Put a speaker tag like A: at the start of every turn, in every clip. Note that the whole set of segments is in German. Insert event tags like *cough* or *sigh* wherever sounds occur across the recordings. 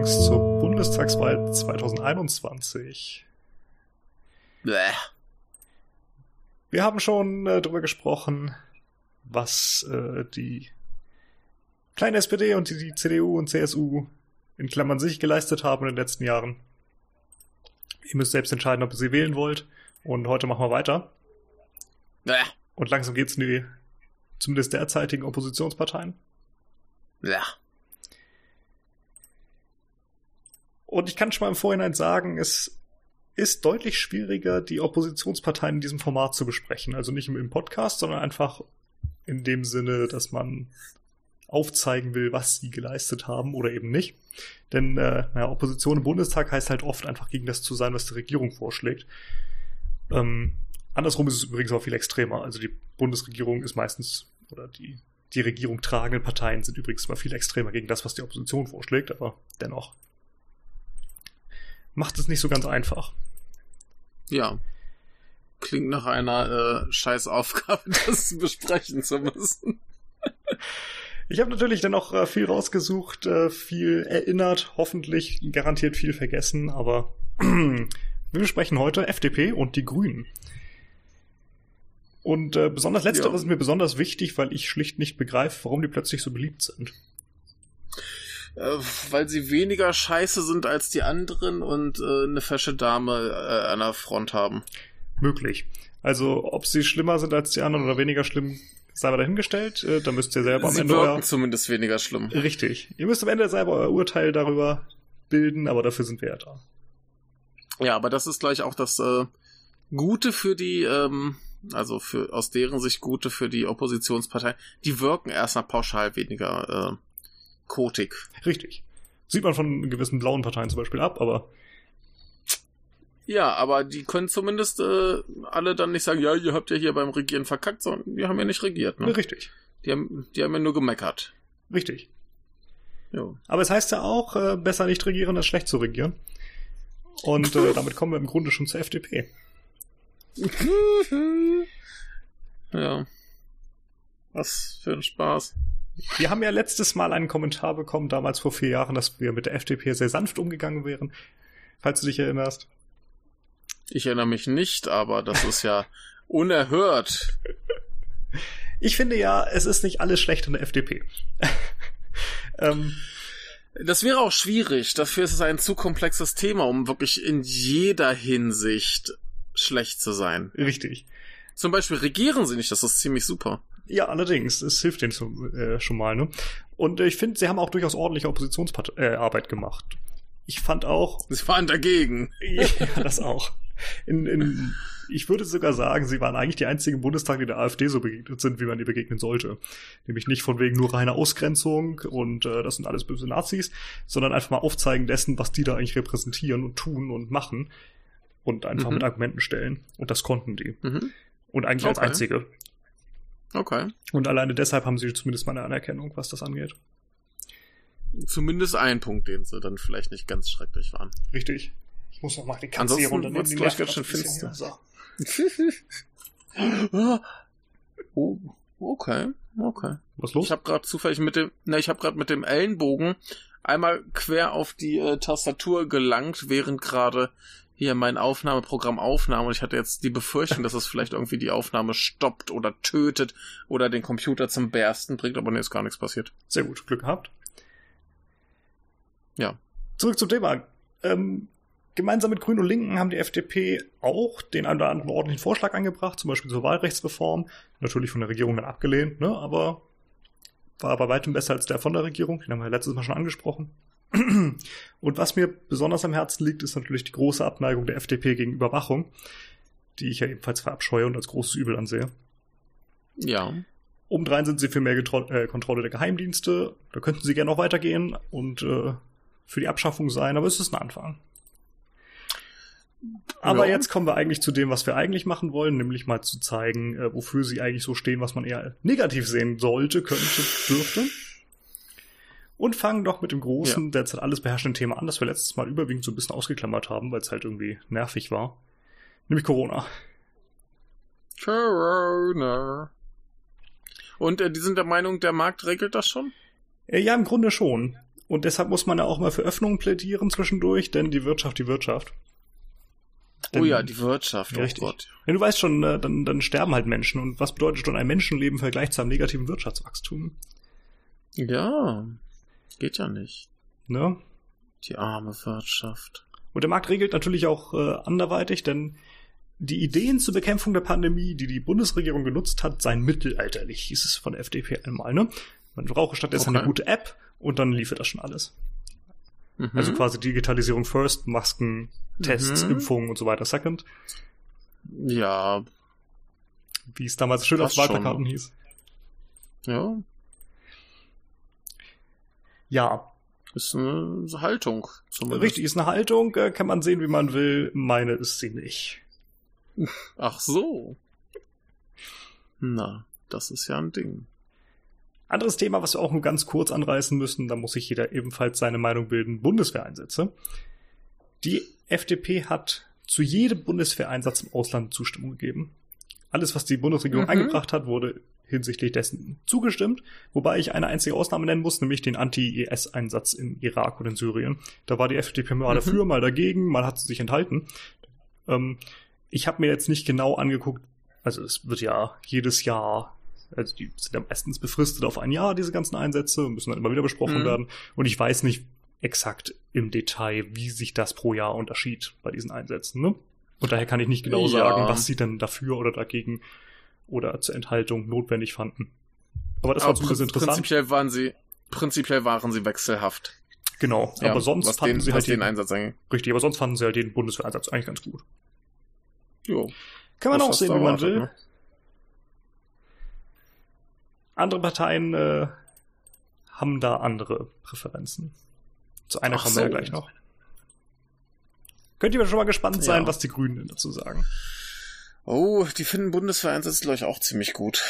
A: Chance zur Bundestagswahl 2021. Bäh. Wir haben schon äh, darüber gesprochen, was äh, die kleine SPD und die, die CDU und CSU in Klammern sich geleistet haben in den letzten Jahren. Ihr müsst selbst entscheiden, ob ihr sie wählen wollt. Und heute machen wir weiter. Bäh. Und langsam geht's in die zumindest derzeitigen Oppositionsparteien.
B: Ja.
A: Und ich kann schon mal im Vorhinein sagen, es ist deutlich schwieriger, die Oppositionsparteien in diesem Format zu besprechen. Also nicht im Podcast, sondern einfach in dem Sinne, dass man aufzeigen will, was sie geleistet haben oder eben nicht. Denn äh, naja, Opposition im Bundestag heißt halt oft einfach gegen das zu sein, was die Regierung vorschlägt. Ähm, andersrum ist es übrigens auch viel extremer. Also die Bundesregierung ist meistens, oder die, die Regierung tragenden Parteien sind übrigens immer viel extremer gegen das, was die Opposition vorschlägt, aber dennoch macht es nicht so ganz einfach.
B: Ja. Klingt nach einer äh, Scheißaufgabe, *laughs* das besprechen zu müssen.
A: Ich habe natürlich dann auch äh, viel rausgesucht, äh, viel erinnert, hoffentlich garantiert viel vergessen, aber *clears throat* wir besprechen heute FDP und die Grünen. Und äh, besonders letzteres ja. ist mir besonders wichtig, weil ich schlicht nicht begreife, warum die plötzlich so beliebt sind.
B: Äh, weil sie weniger scheiße sind als die anderen und äh, eine fesche Dame äh, an der Front haben.
A: Möglich. Also, ob sie schlimmer sind als die anderen oder weniger schlimm, sei mal dahingestellt. Äh, da müsst ihr selber
B: am sie Ende. Wirken zumindest weniger schlimm.
A: Richtig. Ihr müsst am Ende selber euer Urteil darüber bilden, aber dafür sind wir ja da.
B: Ja, aber das ist gleich auch das äh, Gute für die, ähm, also für aus deren Sicht Gute für die Oppositionspartei. Die wirken erstmal pauschal weniger äh, kotig.
A: Richtig. Sieht man von gewissen blauen Parteien zum Beispiel ab, aber.
B: Ja, aber die können zumindest äh, alle dann nicht sagen, ja, ihr habt ja hier beim Regieren verkackt, sondern die haben ja nicht regiert. Ne?
A: Richtig.
B: Die haben, die haben ja nur gemeckert.
A: Richtig. Jo. Aber es heißt ja auch, äh, besser nicht regieren als schlecht zu regieren. Und äh, *laughs* damit kommen wir im Grunde schon zur FDP. *laughs*
B: ja. Was für ein Spaß.
A: Wir haben ja letztes Mal einen Kommentar bekommen, damals vor vier Jahren, dass wir mit der FDP sehr sanft umgegangen wären, falls du dich erinnerst.
B: Ich erinnere mich nicht, aber das ist ja *laughs* unerhört.
A: Ich finde ja, es ist nicht alles schlecht in der FDP. *laughs*
B: ähm, das wäre auch schwierig. Dafür ist es ein zu komplexes Thema, um wirklich in jeder Hinsicht schlecht zu sein.
A: Richtig.
B: Zum Beispiel regieren sie nicht, das ist ziemlich super.
A: Ja, allerdings. Es hilft denen so, äh, schon mal. Ne? Und äh, ich finde, sie haben auch durchaus ordentliche Oppositionsarbeit äh, gemacht. Ich fand auch.
B: Sie waren dagegen.
A: ja, das auch. In, in, ich würde sogar sagen, sie waren eigentlich die einzigen Bundestag, die der AfD so begegnet sind, wie man ihr begegnen sollte. Nämlich nicht von wegen nur reiner Ausgrenzung und äh, das sind alles böse Nazis, sondern einfach mal aufzeigen dessen, was die da eigentlich repräsentieren und tun und machen und einfach mhm. mit Argumenten stellen. Und das konnten die. Mhm. Und eigentlich okay. als einzige.
B: Okay.
A: Und alleine deshalb haben sie zumindest mal eine Anerkennung, was das angeht.
B: Zumindest ein Punkt, den sie dann vielleicht nicht ganz schrecklich waren.
A: Richtig. Ich muss noch mal die Katze hier runternehmen.
B: Die gleich ganz schön finster. So. *laughs* oh, okay, okay.
A: Was los?
B: Ich habe gerade zufällig mit dem, na, ich habe gerade mit dem Ellenbogen einmal quer auf die äh, Tastatur gelangt, während gerade hier mein Aufnahmeprogramm aufnahm und ich hatte jetzt die Befürchtung, dass es vielleicht irgendwie die Aufnahme stoppt oder tötet oder den Computer zum Bersten bringt, aber nee, ist gar nichts passiert.
A: Sehr gut, Glück gehabt.
B: Ja.
A: Zurück zum Thema. Ähm, gemeinsam mit Grünen und Linken haben die FDP auch den einen oder anderen ordentlichen Vorschlag angebracht, zum Beispiel zur Wahlrechtsreform. Natürlich von der Regierung dann abgelehnt, ne? aber war bei weitem besser als der von der Regierung. Den haben wir letztes Mal schon angesprochen. Und was mir besonders am Herzen liegt, ist natürlich die große Abneigung der FDP gegen Überwachung, die ich ja ebenfalls verabscheue und als großes Übel ansehe.
B: Ja.
A: Obendrein sind sie für mehr Getro äh, Kontrolle der Geheimdienste. Da könnten sie gerne noch weitergehen und äh, für die Abschaffung sein, aber es ist ein Anfang. Aber ja. jetzt kommen wir eigentlich zu dem, was wir eigentlich machen wollen, nämlich mal zu zeigen, äh, wofür sie eigentlich so stehen, was man eher negativ sehen sollte, könnte, dürfte. Und fangen doch mit dem großen, ja. derzeit alles beherrschenden Thema an, das wir letztes Mal überwiegend so ein bisschen ausgeklammert haben, weil es halt irgendwie nervig war. Nämlich Corona.
B: Corona. Und äh, die sind der Meinung, der Markt regelt das schon?
A: Äh, ja, im Grunde schon. Und deshalb muss man ja auch mal für Öffnungen plädieren zwischendurch, denn die Wirtschaft, die Wirtschaft.
B: Denn, oh ja, die Wirtschaft, oh
A: richtig. Gott. Ja, du weißt schon, äh, dann, dann sterben halt Menschen. Und was bedeutet schon ein Menschenleben im Vergleich zu einem negativen Wirtschaftswachstum?
B: Ja, geht ja nicht.
A: Ne?
B: Die arme Wirtschaft.
A: Und der Markt regelt natürlich auch äh, anderweitig, denn die Ideen zur Bekämpfung der Pandemie, die die Bundesregierung genutzt hat, seien mittelalterlich, hieß es von der FDP einmal. Ne? Man brauche stattdessen okay. eine gute App und dann liefert das schon alles. Mhm. Also quasi Digitalisierung first, Masken, Tests, mhm. Impfungen und so weiter second.
B: Ja.
A: Wie es damals schön auf Wahlplakaten hieß.
B: Ja.
A: Ja.
B: Ist eine Haltung.
A: Zumindest. Richtig, ist eine Haltung, äh, kann man sehen, wie man will. Meine ist sie nicht.
B: Ach so. Na, das ist ja ein Ding.
A: Anderes Thema, was wir auch nur ganz kurz anreißen müssen, da muss sich jeder ebenfalls seine Meinung bilden, Bundeswehreinsätze. Die FDP hat zu jedem Bundeswehreinsatz im Ausland Zustimmung gegeben. Alles, was die Bundesregierung mhm. eingebracht hat, wurde hinsichtlich dessen zugestimmt, wobei ich eine einzige Ausnahme nennen muss, nämlich den Anti-IS-Einsatz im Irak und in Syrien. Da war die FDP mal mhm. dafür, mal dagegen, mal hat sie sich enthalten. Ähm, ich habe mir jetzt nicht genau angeguckt, also es wird ja jedes Jahr, also die sind ja meistens befristet auf ein Jahr, diese ganzen Einsätze, müssen dann immer wieder besprochen mhm. werden. Und ich weiß nicht exakt im Detail, wie sich das pro Jahr unterschied bei diesen Einsätzen. Ne? Und daher kann ich nicht genau ja. sagen, was sie denn dafür oder dagegen oder zur Enthaltung notwendig fanden. Aber das aber war zumindest interessant.
B: Prinzipiell waren sie, prinzipiell waren sie wechselhaft.
A: Genau, ja, aber sonst fanden
B: den,
A: sie halt
B: den, den Einsatz eigentlich.
A: Richtig, aber sonst fanden sie halt den Bundeswehreinsatz eigentlich ganz gut.
B: Jo.
A: Kann man auch sehen, wie man will. Ne? Andere Parteien äh, haben da andere Präferenzen. Zu einer Ach kommen wir ja gleich noch. Könnt ihr schon mal gespannt sein, ja. was die Grünen dazu sagen.
B: Oh, die finden Bundeswehreinsatz, glaube ich, auch ziemlich gut.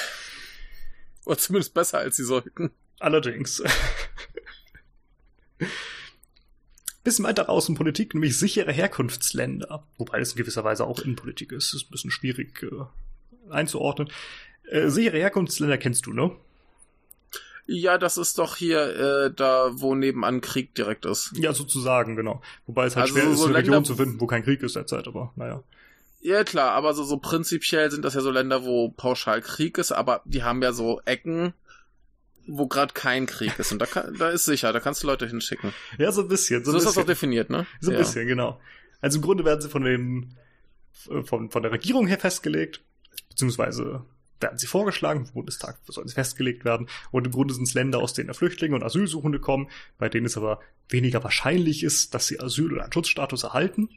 B: Oder zumindest besser, als sie sollten.
A: Allerdings. *laughs* bisschen weiter raus in Politik, nämlich sichere Herkunftsländer. Wobei es in gewisser Weise auch Innenpolitik ist. Das ist ein bisschen schwierig äh, einzuordnen. Äh, sichere Herkunftsländer kennst du, ne?
B: Ja, das ist doch hier äh, da, wo nebenan Krieg direkt ist.
A: Ja, sozusagen, genau. Wobei es halt also schwer so ist, eine Region zu finden, wo kein Krieg ist derzeit, aber naja.
B: Ja, klar, aber so, so prinzipiell sind das ja so Länder, wo pauschal Krieg ist, aber die haben ja so Ecken, wo gerade kein Krieg ist. Und da, kann, da ist sicher, da kannst du Leute hinschicken.
A: Ja, so ein bisschen.
B: So,
A: so
B: ist
A: das
B: auch definiert, ne?
A: So ein
B: ja.
A: bisschen, genau. Also im Grunde werden sie von den, von, von der Regierung her festgelegt, beziehungsweise werden sie vorgeschlagen, im Bundestag sollen sie festgelegt werden. Und im Grunde sind es Länder, aus denen Flüchtlinge und Asylsuchende kommen, bei denen es aber weniger wahrscheinlich ist, dass sie Asyl oder einen Schutzstatus erhalten.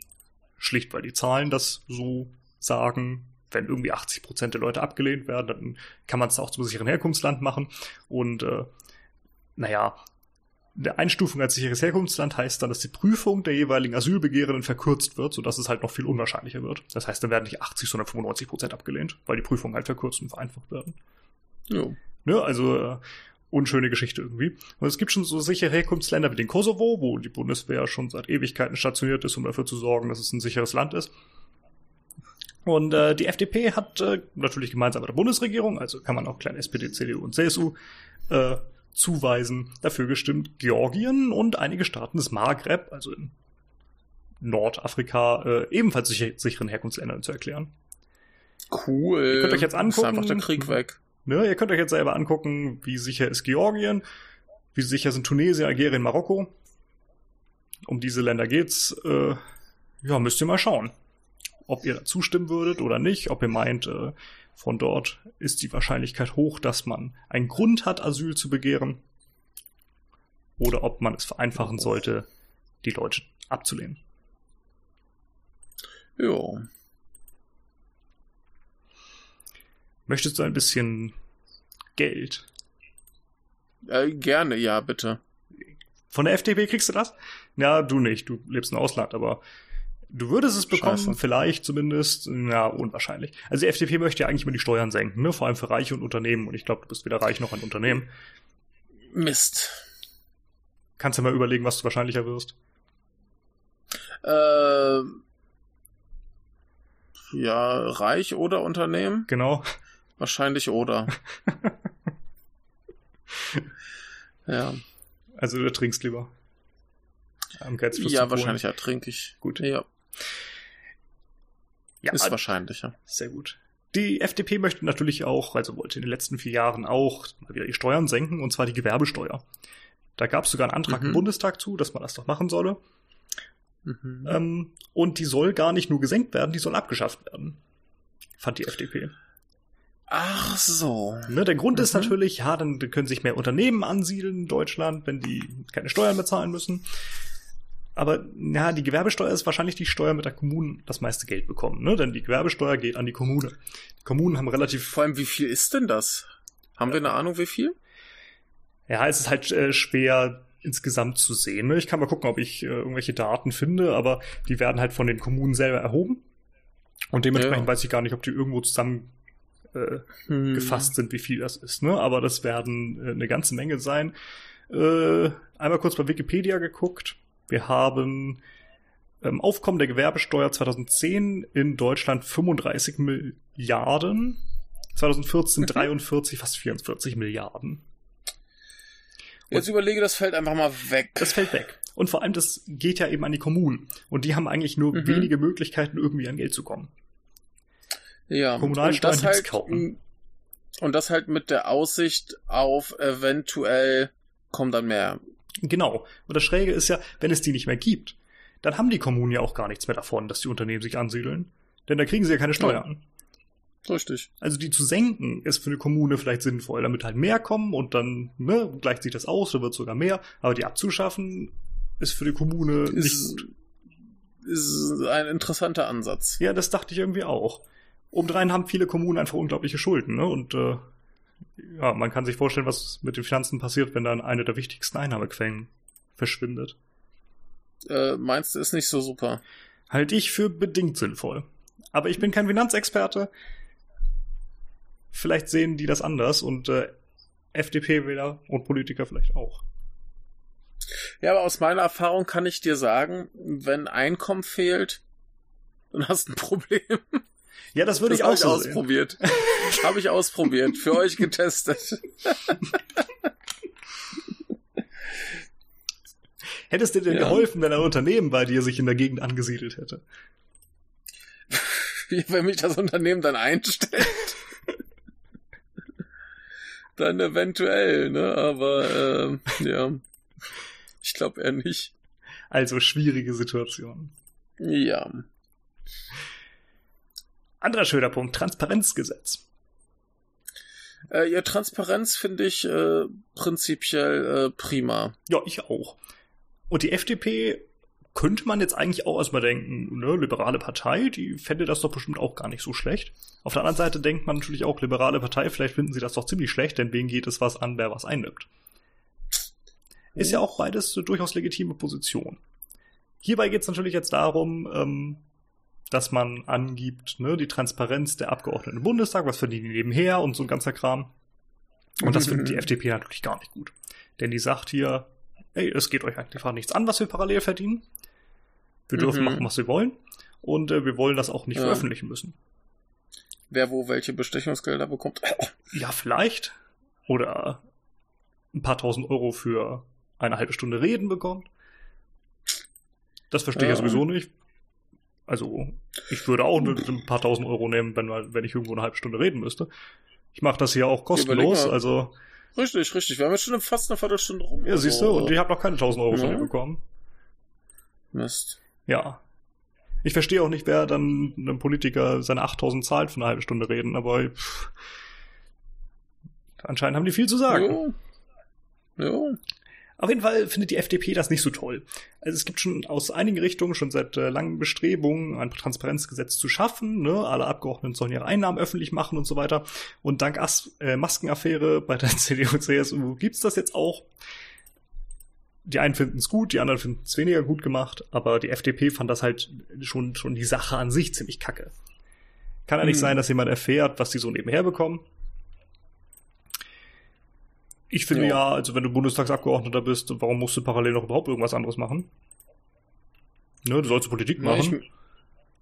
A: Schlicht, weil die Zahlen das so sagen wenn irgendwie 80 Prozent der Leute abgelehnt werden, dann kann man es auch zum sicheren Herkunftsland machen. Und äh, naja, der Einstufung als sicheres Herkunftsland heißt dann, dass die Prüfung der jeweiligen Asylbegehrenden verkürzt wird, sodass es halt noch viel unwahrscheinlicher wird. Das heißt, dann werden nicht 80, sondern 95 Prozent abgelehnt, weil die Prüfungen halt verkürzt und vereinfacht werden.
B: Ja.
A: Ne, also äh, unschöne Geschichte irgendwie. Und es gibt schon so sichere Herkunftsländer wie den Kosovo, wo die Bundeswehr schon seit Ewigkeiten stationiert ist, um dafür zu sorgen, dass es ein sicheres Land ist. Und äh, die FDP hat äh, natürlich gemeinsam mit der Bundesregierung, also kann man auch kleine SPD, CDU und CSU äh, zuweisen, dafür gestimmt, Georgien und einige Staaten des Maghreb, also in Nordafrika, äh, ebenfalls sicher, sicheren Herkunftsländern zu erklären.
B: Cool.
A: Ihr könnt euch jetzt angucken. Ist
B: einfach der Krieg weg.
A: Ne, ihr könnt euch jetzt selber angucken, wie sicher ist Georgien, wie sicher sind Tunesien, Algerien, Marokko. Um diese Länder geht's. Äh, ja, müsst ihr mal schauen ob ihr zustimmen würdet oder nicht, ob ihr meint, äh, von dort ist die Wahrscheinlichkeit hoch, dass man einen Grund hat, Asyl zu begehren, oder ob man es vereinfachen sollte, die Leute abzulehnen.
B: Ja.
A: Möchtest du ein bisschen Geld?
B: Äh, gerne, ja, bitte.
A: Von der FDP kriegst du das? Ja, du nicht, du lebst im Ausland, aber Du würdest es bekommen, Scheiße. vielleicht zumindest, ja, unwahrscheinlich. Also die FDP möchte ja eigentlich immer die Steuern senken, ne? Vor allem für Reiche und Unternehmen. Und ich glaube, du bist weder reich noch ein Unternehmen.
B: Mist.
A: Kannst du mal überlegen, was du wahrscheinlicher wirst?
B: Äh, ja, reich oder Unternehmen?
A: Genau.
B: Wahrscheinlich oder. *laughs* ja.
A: Also du trinkst lieber.
B: Am ja, wahrscheinlich ertrinke ich.
A: Gut.
B: Ja.
A: ja
B: ist wahrscheinlich, ja.
A: Sehr gut. Die FDP möchte natürlich auch, also wollte in den letzten vier Jahren auch mal wieder die Steuern senken, und zwar die Gewerbesteuer. Da gab es sogar einen Antrag mhm. im Bundestag zu, dass man das doch machen solle. Mhm. Ähm, und die soll gar nicht nur gesenkt werden, die soll abgeschafft werden. Fand die FDP.
B: Ach so.
A: Ne, der Grund mhm. ist natürlich, ja, dann können sich mehr Unternehmen ansiedeln in Deutschland, wenn die keine Steuern bezahlen müssen. Aber ja, die Gewerbesteuer ist wahrscheinlich die Steuer, mit der Kommunen das meiste Geld bekommen, ne? Denn die Gewerbesteuer geht an die Kommune. Die Kommunen haben relativ.
B: Vor allem, wie viel ist denn das? Haben wir eine Ahnung, wie viel?
A: Ja, es ist halt äh, schwer insgesamt zu sehen. Ne? Ich kann mal gucken, ob ich äh, irgendwelche Daten finde, aber die werden halt von den Kommunen selber erhoben. Und dementsprechend ja. weiß ich gar nicht, ob die irgendwo zusammen äh, hm. gefasst sind, wie viel das ist. Ne? Aber das werden äh, eine ganze Menge sein. Äh, einmal kurz bei Wikipedia geguckt. Wir haben ähm, Aufkommen der Gewerbesteuer 2010 in Deutschland 35 Milliarden, 2014 43, fast 44 Milliarden.
B: Jetzt überlege, das fällt einfach mal weg.
A: Das fällt weg. Und vor allem, das geht ja eben an die Kommunen. Und die haben eigentlich nur mhm. wenige Möglichkeiten, irgendwie an Geld zu kommen.
B: Ja, und halt, kaufen. Und das halt mit der Aussicht auf eventuell kommt dann mehr.
A: Genau. Und das Schräge ist ja, wenn es die nicht mehr gibt, dann haben die Kommunen ja auch gar nichts mehr davon, dass die Unternehmen sich ansiedeln. Denn da kriegen sie ja keine Steuern.
B: Ja. Richtig.
A: Also die zu senken ist für eine Kommune vielleicht sinnvoll, damit halt mehr kommen und dann ne, gleicht sich das aus, da wird sogar mehr. Aber die abzuschaffen ist für die Kommune ist, nicht gut.
B: Ist ein interessanter Ansatz.
A: Ja, das dachte ich irgendwie auch. Obendrein haben viele Kommunen einfach unglaubliche Schulden, ne? Und äh, ja, man kann sich vorstellen, was mit den Finanzen passiert, wenn dann eine der wichtigsten Einnahmequellen verschwindet.
B: Äh, meinst du, ist nicht so super?
A: Halte ich für bedingt sinnvoll. Aber ich bin kein Finanzexperte. Vielleicht sehen die das anders und äh, FDP-Wähler und Politiker vielleicht auch.
B: Ja, aber aus meiner Erfahrung kann ich dir sagen, wenn Einkommen fehlt, dann hast du ein Problem.
A: Ja, das würde ich auch so
B: ausprobiert. *laughs* Habe ich ausprobiert, für euch getestet. *laughs*
A: Hättest du dir denn ja. geholfen, wenn ein Unternehmen bei dir sich in der Gegend angesiedelt hätte? *laughs*
B: Wie, wenn mich das Unternehmen dann einstellt? dann eventuell, ne? Aber äh, ja, ich glaube eher nicht.
A: Also schwierige Situation.
B: Ja.
A: Anderer schöner Punkt, Transparenzgesetz.
B: Äh, ja, Transparenz finde ich äh, prinzipiell äh, prima.
A: Ja, ich auch. Und die FDP könnte man jetzt eigentlich auch erstmal denken, ne, liberale Partei, die fände das doch bestimmt auch gar nicht so schlecht. Auf der anderen Seite denkt man natürlich auch, liberale Partei, vielleicht finden sie das doch ziemlich schlecht, denn wen geht es was an, wer was einnimmt. Ist ja auch beides eine durchaus legitime Position. Hierbei geht es natürlich jetzt darum, ähm, dass man angibt, ne, die Transparenz der Abgeordneten im Bundestag, was verdienen die nebenher und so ein ganzer Kram. Und das findet die FDP natürlich gar nicht gut. Denn die sagt hier, ey, es geht euch einfach nichts an, was wir parallel verdienen. Wir dürfen mhm. machen, was wir wollen. Und äh, wir wollen das auch nicht ja. veröffentlichen müssen.
B: Wer wo welche Bestechungsgelder bekommt? *laughs*
A: ja, vielleicht. Oder ein paar tausend Euro für eine halbe Stunde Reden bekommt. Das verstehe ich ja sowieso nicht. Also, ich würde auch ein paar tausend Euro nehmen, wenn, wenn ich irgendwo eine halbe Stunde reden müsste. Ich mache das hier auch kostenlos, also.
B: Richtig, richtig. Wir haben jetzt schon fast eine Viertelstunde rum.
A: Ja, siehst du, und ich habe noch keine tausend Euro ja. von dir bekommen.
B: Mist.
A: Ja. Ich verstehe auch nicht, wer dann einem Politiker seine 8000 zahlt für eine halbe Stunde reden, aber pff, anscheinend haben die viel zu sagen.
B: Ja. ja.
A: Auf jeden Fall findet die FDP das nicht so toll. Also es gibt schon aus einigen Richtungen schon seit äh, langen Bestrebungen, ein Transparenzgesetz zu schaffen. Ne? Alle Abgeordneten sollen ihre Einnahmen öffentlich machen und so weiter. Und dank As äh, Maskenaffäre bei der *laughs* CDU und CSU gibt's das jetzt auch. Die einen finden es gut, die anderen finden es weniger gut gemacht, aber die FDP fand das halt schon, schon die Sache an sich ziemlich kacke. Kann ja nicht hm. sein, dass jemand erfährt, was die so nebenher bekommen ich finde ja. ja, also wenn du Bundestagsabgeordneter bist, warum musst du parallel noch überhaupt irgendwas anderes machen? Ne, du sollst Politik machen. Ich,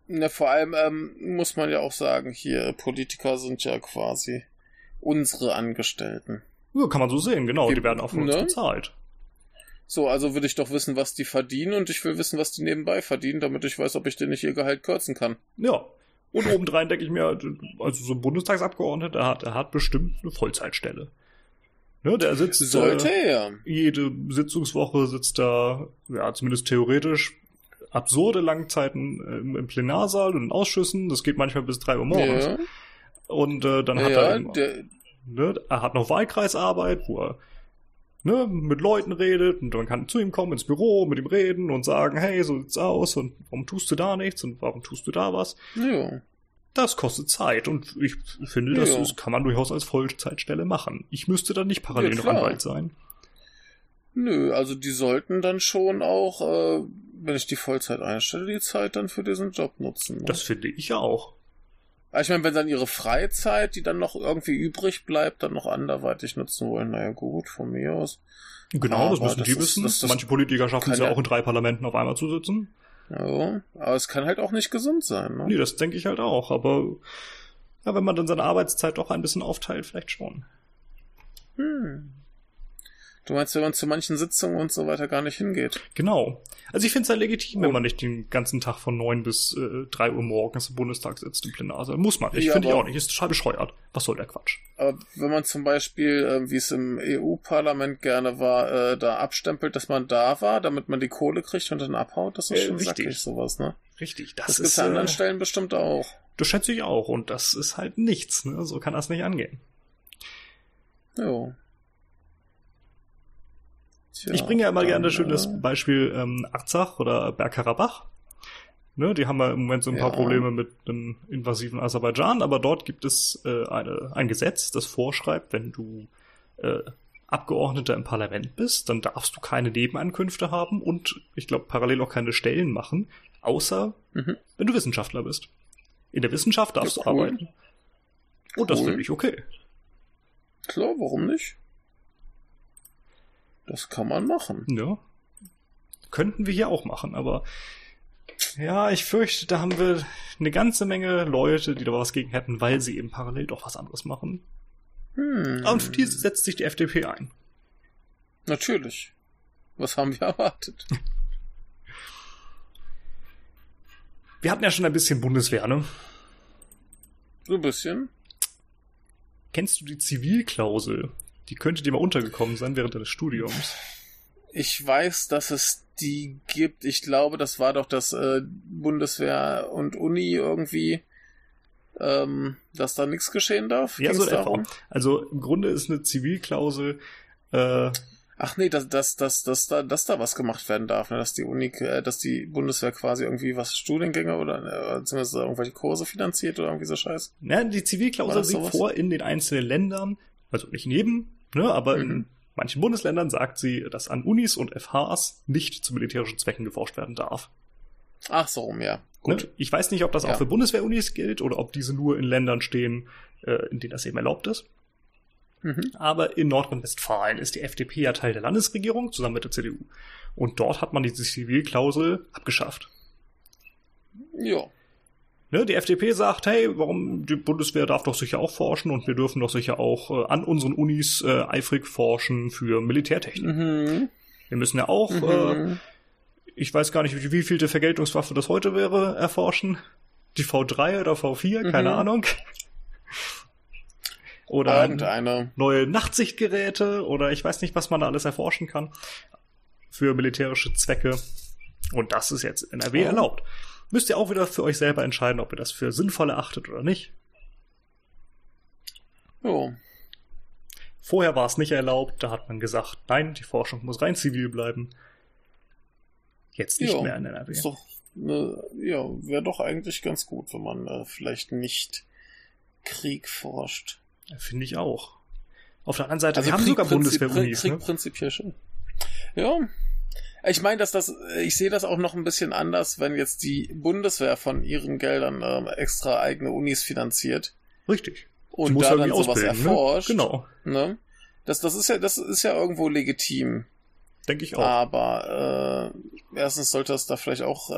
B: na, vor allem ähm, muss man ja auch sagen, hier Politiker sind ja quasi unsere Angestellten.
A: Ja, kann man so sehen, genau. Die, die werden auch von uns ne? bezahlt.
B: So, also will ich doch wissen, was die verdienen und ich will wissen, was die nebenbei verdienen, damit ich weiß, ob ich denn nicht ihr Gehalt kürzen kann.
A: Ja. Und obendrein denke ich mir, also so ein Bundestagsabgeordneter, der hat, der hat bestimmt eine Vollzeitstelle. Ne, der sitzt
B: Sollte er.
A: jede Sitzungswoche sitzt da, ja, zumindest theoretisch, absurde Langzeiten im, im Plenarsaal und in Ausschüssen. Das geht manchmal bis drei Uhr morgens.
B: Ja,
A: Und äh, dann hat
B: ja,
A: er, eben,
B: der,
A: ne, er hat noch Wahlkreisarbeit, wo er ne, mit Leuten redet und man kann zu ihm kommen ins Büro, mit ihm reden und sagen, hey, so sieht's aus und warum tust du da nichts und warum tust du da was?
B: ja.
A: Das kostet Zeit und ich finde, das
B: Ja.
A: ist, kann man durchaus als Vollzeitstelle machen. Ich müsste dann nicht parallel
B: Ja,
A: noch. Anwalt sein.
B: Nö, also die sollten dann schon auch, äh, wenn ich die Vollzeit einstelle, die Zeit dann für diesen Job nutzen. Ne?
A: Das finde ich ja auch.
B: Aber ich meine, wenn dann ihre Freizeit, die dann noch irgendwie übrig bleibt, dann noch anderweitig nutzen wollen, naja gut, von mir aus.
A: Genau, das
B: Aber
A: müssen
B: das
A: die wissen.
B: das- das
A: Manche Politiker schaffen es ja- auch in drei Parlamenten auf einmal zu sitzen.
B: Ja, aber es kann halt auch nicht gesund sein. Ne?
A: Nee, das denke ich halt auch. Aber ja, wenn man dann seine Arbeitszeit doch ein bisschen aufteilt, vielleicht schon.
B: Hm. Du meinst, wenn man zu manchen Sitzungen und so weiter gar nicht hingeht?
A: Genau. Also ich finde es ja legitim, wenn
B: Und-
A: man nicht den ganzen Tag von neun bis äh, drei Uhr morgens im Bundestag sitzt im Plenarsaal. Muss man nicht.
B: Ja,
A: finde ich auch nicht. Ist total bescheuert. Was soll der Quatsch?
B: Aber wenn man zum Beispiel, äh, wie es im EU-Parlament gerne war, äh, da abstempelt, dass man da war, damit man die Kohle kriegt und dann abhaut, das ist
A: Äh,
B: schon
A: richtig.
B: sackig, sowas, ne?
A: Richtig,
B: Das,
A: das, ist
B: an anderen
A: äh,
B: Stellen bestimmt auch.
A: Das schätze ich auch. Und das ist halt nichts. Ne? So kann das nicht angehen.
B: Jo. Tja,
A: ich bringe ja immer gerne das schönes
B: äh,
A: Beispiel ähm, Arzach oder Bergkarabach. Ne, die haben ja im Moment so ein paar
B: Ja.
A: Probleme mit einem invasiven Aserbaidschan, aber dort gibt es äh, eine, ein Gesetz, das vorschreibt, wenn du äh, Abgeordneter im Parlament bist, dann darfst du keine Nebenankünfte haben und ich glaube parallel auch keine Stellen machen, außer
B: Mhm.
A: wenn du Wissenschaftler bist. In der Wissenschaft darfst
B: Ja,
A: du
B: cool.
A: arbeiten. Und das
B: Cool.
A: finde ich okay.
B: Klar, warum nicht? Das kann man machen.
A: Ja. Könnten wir hier auch machen, aber ja, ich fürchte, da haben wir eine ganze Menge Leute, die da was gegen hätten, weil sie eben parallel doch was anderes machen.
B: Hm.
A: Und für die setzt sich die FDP ein.
B: Natürlich. Was haben wir *laughs* erwartet?
A: Wir hatten ja schon ein bisschen Bundeswehr, ne?
B: So ein bisschen.
A: Kennst du die Zivilklausel? Die könnte dir mal untergekommen sein während deines Studiums.
B: Ich weiß, dass es die gibt. Ich glaube, das war doch das äh, Bundeswehr und Uni irgendwie, ähm, dass da nichts geschehen darf.
A: Ja,
B: Ging's
A: so
B: darum?
A: Also im Grunde ist eine Zivilklausel, äh,
B: Ach nee, dass, dass, dass, dass, da, dass da was gemacht werden darf, ne? dass die Uni, äh, dass die Bundeswehr quasi irgendwie was Studiengänge oder äh, zumindest irgendwelche Kurse finanziert oder irgendwie so Scheiß.
A: Ja, die Zivilklausel sieht
B: sowas?
A: vor in den einzelnen Ländern, also nicht in jedem, ne, aber in
B: Mhm.
A: manchen Bundesländern sagt sie, dass an Unis und FHs nicht zu militärischen Zwecken geforscht werden darf.
B: Ach so ja. Gut.
A: Ne? Ich weiß nicht, ob das
B: Ja.
A: auch für Bundeswehrunis gilt oder ob diese nur in Ländern stehen, äh, in denen das eben erlaubt ist.
B: Mhm.
A: Aber in Nordrhein-Westfalen ist die FDP ja Teil der Landesregierung zusammen mit der CDU. Und dort hat man diese Zivilklausel abgeschafft.
B: Ja.
A: Ne, die FDP sagt, hey, warum die Bundeswehr darf doch sicher auch forschen und wir dürfen doch sicher auch äh, an unseren Unis äh, eifrig forschen für Militärtechnik.
B: Mhm.
A: Wir müssen ja auch, äh,
B: Mhm.
A: ich weiß gar nicht, wie, wie vielte Vergeltungswaffe das heute wäre, erforschen. Die V3 oder V4, keine
B: Mhm.
A: Ahnung. Oder
B: Irgendeine.
A: neue Nachtsichtgeräte oder ich weiß nicht, was man da alles erforschen kann für militärische Zwecke. Und das ist jetzt in NRW
B: Oh.
A: erlaubt. Müsst ihr auch wieder für euch selber entscheiden, ob ihr das für sinnvoll erachtet oder nicht.
B: Jo.
A: Vorher war es nicht erlaubt, da hat man gesagt, nein, die Forschung muss rein zivil bleiben. Jetzt nicht
B: Jo.
A: mehr in NRW.
B: Ist doch, ne, ja, wäre doch eigentlich ganz gut, wenn man äh, vielleicht nicht Krieg forscht.
A: Finde ich auch. Auf der anderen Seite, wir haben
B: Krieg
A: sogar Bundeswehr-Unis.
B: Krieg
A: Ne?
B: prinzipiell schon. Ja. Ich meine, dass das, ich sehe das auch noch ein bisschen anders, wenn jetzt die Bundeswehr von ihren Geldern ähm, extra eigene Unis finanziert
A: Richtig.
B: und da dann sowas
A: ausbilden,
B: erforscht.
A: Ne? Genau,
B: Ne? Das, das ist ja, das ist ja irgendwo legitim.
A: denke ich auch.
B: Aber äh, erstens sollte das da vielleicht auch äh,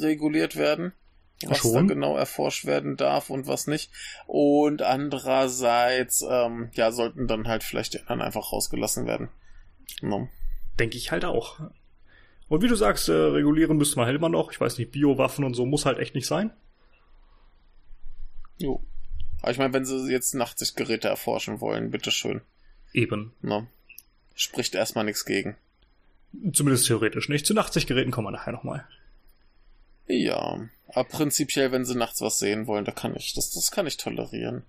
B: reguliert werden, was
A: Schon.
B: da genau erforscht werden darf und was nicht. Und andererseits, ähm, ja, sollten dann halt vielleicht die anderen einfach rausgelassen werden. No.
A: Denke ich halt auch. Und wie du sagst, äh, regulieren müsste man halt immer noch. Ich weiß nicht, Biowaffen und so muss halt echt nicht sein.
B: Jo. Aber ich meine, wenn sie jetzt Nachtsichtgeräte erforschen wollen, bitteschön.
A: Eben.
B: Na, spricht erstmal nichts gegen.
A: Zumindest theoretisch nicht. Zu Nachtsichtgeräten kommen wir nachher nochmal.
B: Ja, aber prinzipiell, wenn sie nachts was sehen wollen, da kann ich, das, das kann ich tolerieren.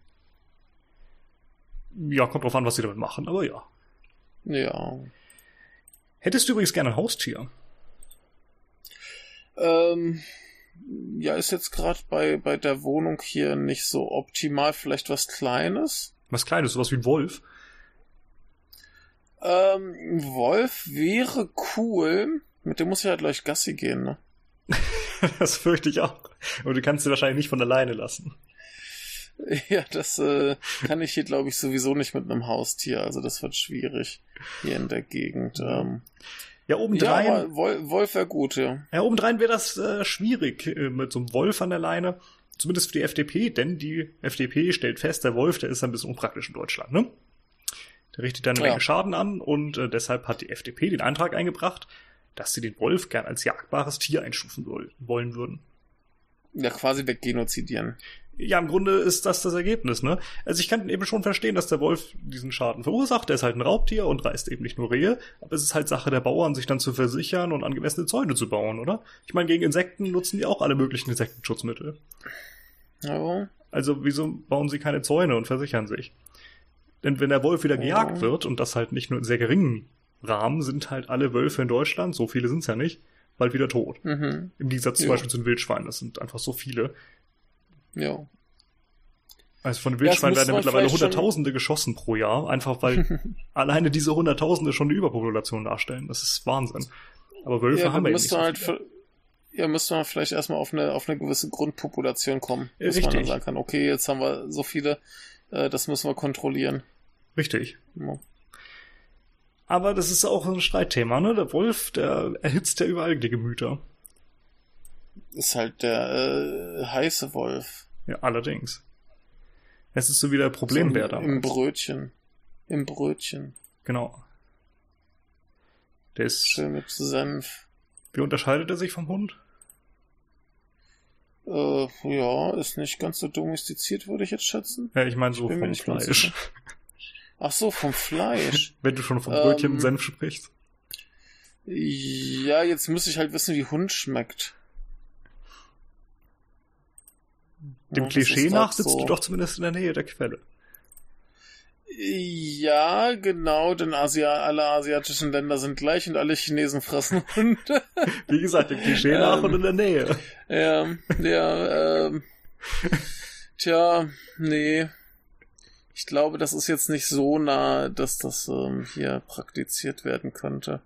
A: Ja, kommt drauf an, was sie damit machen, aber ja.
B: Ja.
A: Hättest du übrigens gerne ein Haustier?
B: Ähm, ja, ist jetzt gerade bei, bei der Wohnung hier nicht so optimal. Vielleicht was Kleines?
A: Was Kleines, sowas wie ein Wolf?
B: Ähm, Wolf wäre cool. Mit dem muss ich halt gleich Gassi gehen, ne? *laughs*
A: das fürchte ich auch. Aber du kannst sie wahrscheinlich nicht von alleine lassen. *laughs*
B: Ja, das äh, kann ich hier, glaube ich, sowieso nicht mit einem Haustier. Also das wird schwierig hier in der Gegend. Ähm,
A: ja, obendrein. Ja,
B: Wolf, Wolf wäre gut, ja.
A: Ja, obendrein wäre das äh, schwierig äh, mit so einem Wolf an der Leine. Zumindest für die FDP, denn die FDP stellt fest, der Wolf, der ist ein bisschen unpraktisch in Deutschland, ne? Der richtet dann eine ja. Menge Schaden an und äh, deshalb hat die FDP den Eintrag eingebracht, dass sie den Wolf gern als jagdbares Tier einstufen wollen würden.
B: Ja, quasi weggenocidieren.
A: Ja, im Grunde ist das das Ergebnis, ne? Also ich kann eben schon verstehen, dass der Wolf diesen Schaden verursacht. Der ist halt ein Raubtier und reißt eben nicht nur Rehe. Aber es ist halt Sache der Bauern, sich dann zu versichern und angemessene Zäune zu bauen, oder? Ich meine, gegen Insekten nutzen die auch alle möglichen Insektenschutzmittel.
B: Ja.
A: Also wieso bauen sie keine Zäune und versichern sich? Denn wenn der Wolf wieder gejagt wird, und das halt nicht nur in sehr geringen Rahmen, sind halt alle Wölfe in Deutschland, so viele sind es ja nicht, bald wieder tot.
B: Mhm.
A: Im Gegensatz zum Beispiel zu den Wildschweinen, das sind einfach so viele.
B: Ja.
A: Also von Wildschweinen ja, werden ja mittlerweile Hunderttausende geschossen pro Jahr, einfach weil *laughs* alleine diese Hunderttausende schon eine Überpopulation darstellen. Das ist Wahnsinn. Aber Wölfe
B: ja,
A: haben wir
B: ja nicht. So halt ja, müsste man vielleicht erstmal auf eine, auf eine gewisse Grundpopulation kommen. Ja, dass man dann sagen kann, okay, jetzt haben wir so viele, äh, das müssen wir kontrollieren.
A: Richtig. Ja. Aber das ist auch ein Streitthema, ne? Der Wolf, der erhitzt ja überall die Gemüter.
B: Ist halt der äh, heiße Wolf.
A: Ja, allerdings. Es ist so wie der Problembär
B: so Im Brötchen. Im Brötchen.
A: Genau. Der ist.
B: Schön mit Senf.
A: Wie unterscheidet er sich vom Hund?
B: Äh, ja, ist nicht ganz so domestiziert, würde ich jetzt schätzen.
A: Ja, ich meine so ich vom Fleisch.
B: Ach so, vom Fleisch. *laughs*
A: Wenn du schon vom Brötchen ähm, Senf sprichst.
B: Ja, jetzt müsste ich halt wissen, wie Hund schmeckt.
A: Dem ja, Klischee nach sitzt so. du doch zumindest in der Nähe der Quelle.
B: Ja, genau, denn Asia, alle asiatischen Länder sind gleich und alle Chinesen fressen *laughs* Hunde.
A: Wie gesagt, dem Klischee ähm, nach und in der Nähe.
B: Ja, ja, ähm, tja, nee. Ich glaube, das ist jetzt nicht so nah, dass das ähm, hier praktiziert werden könnte.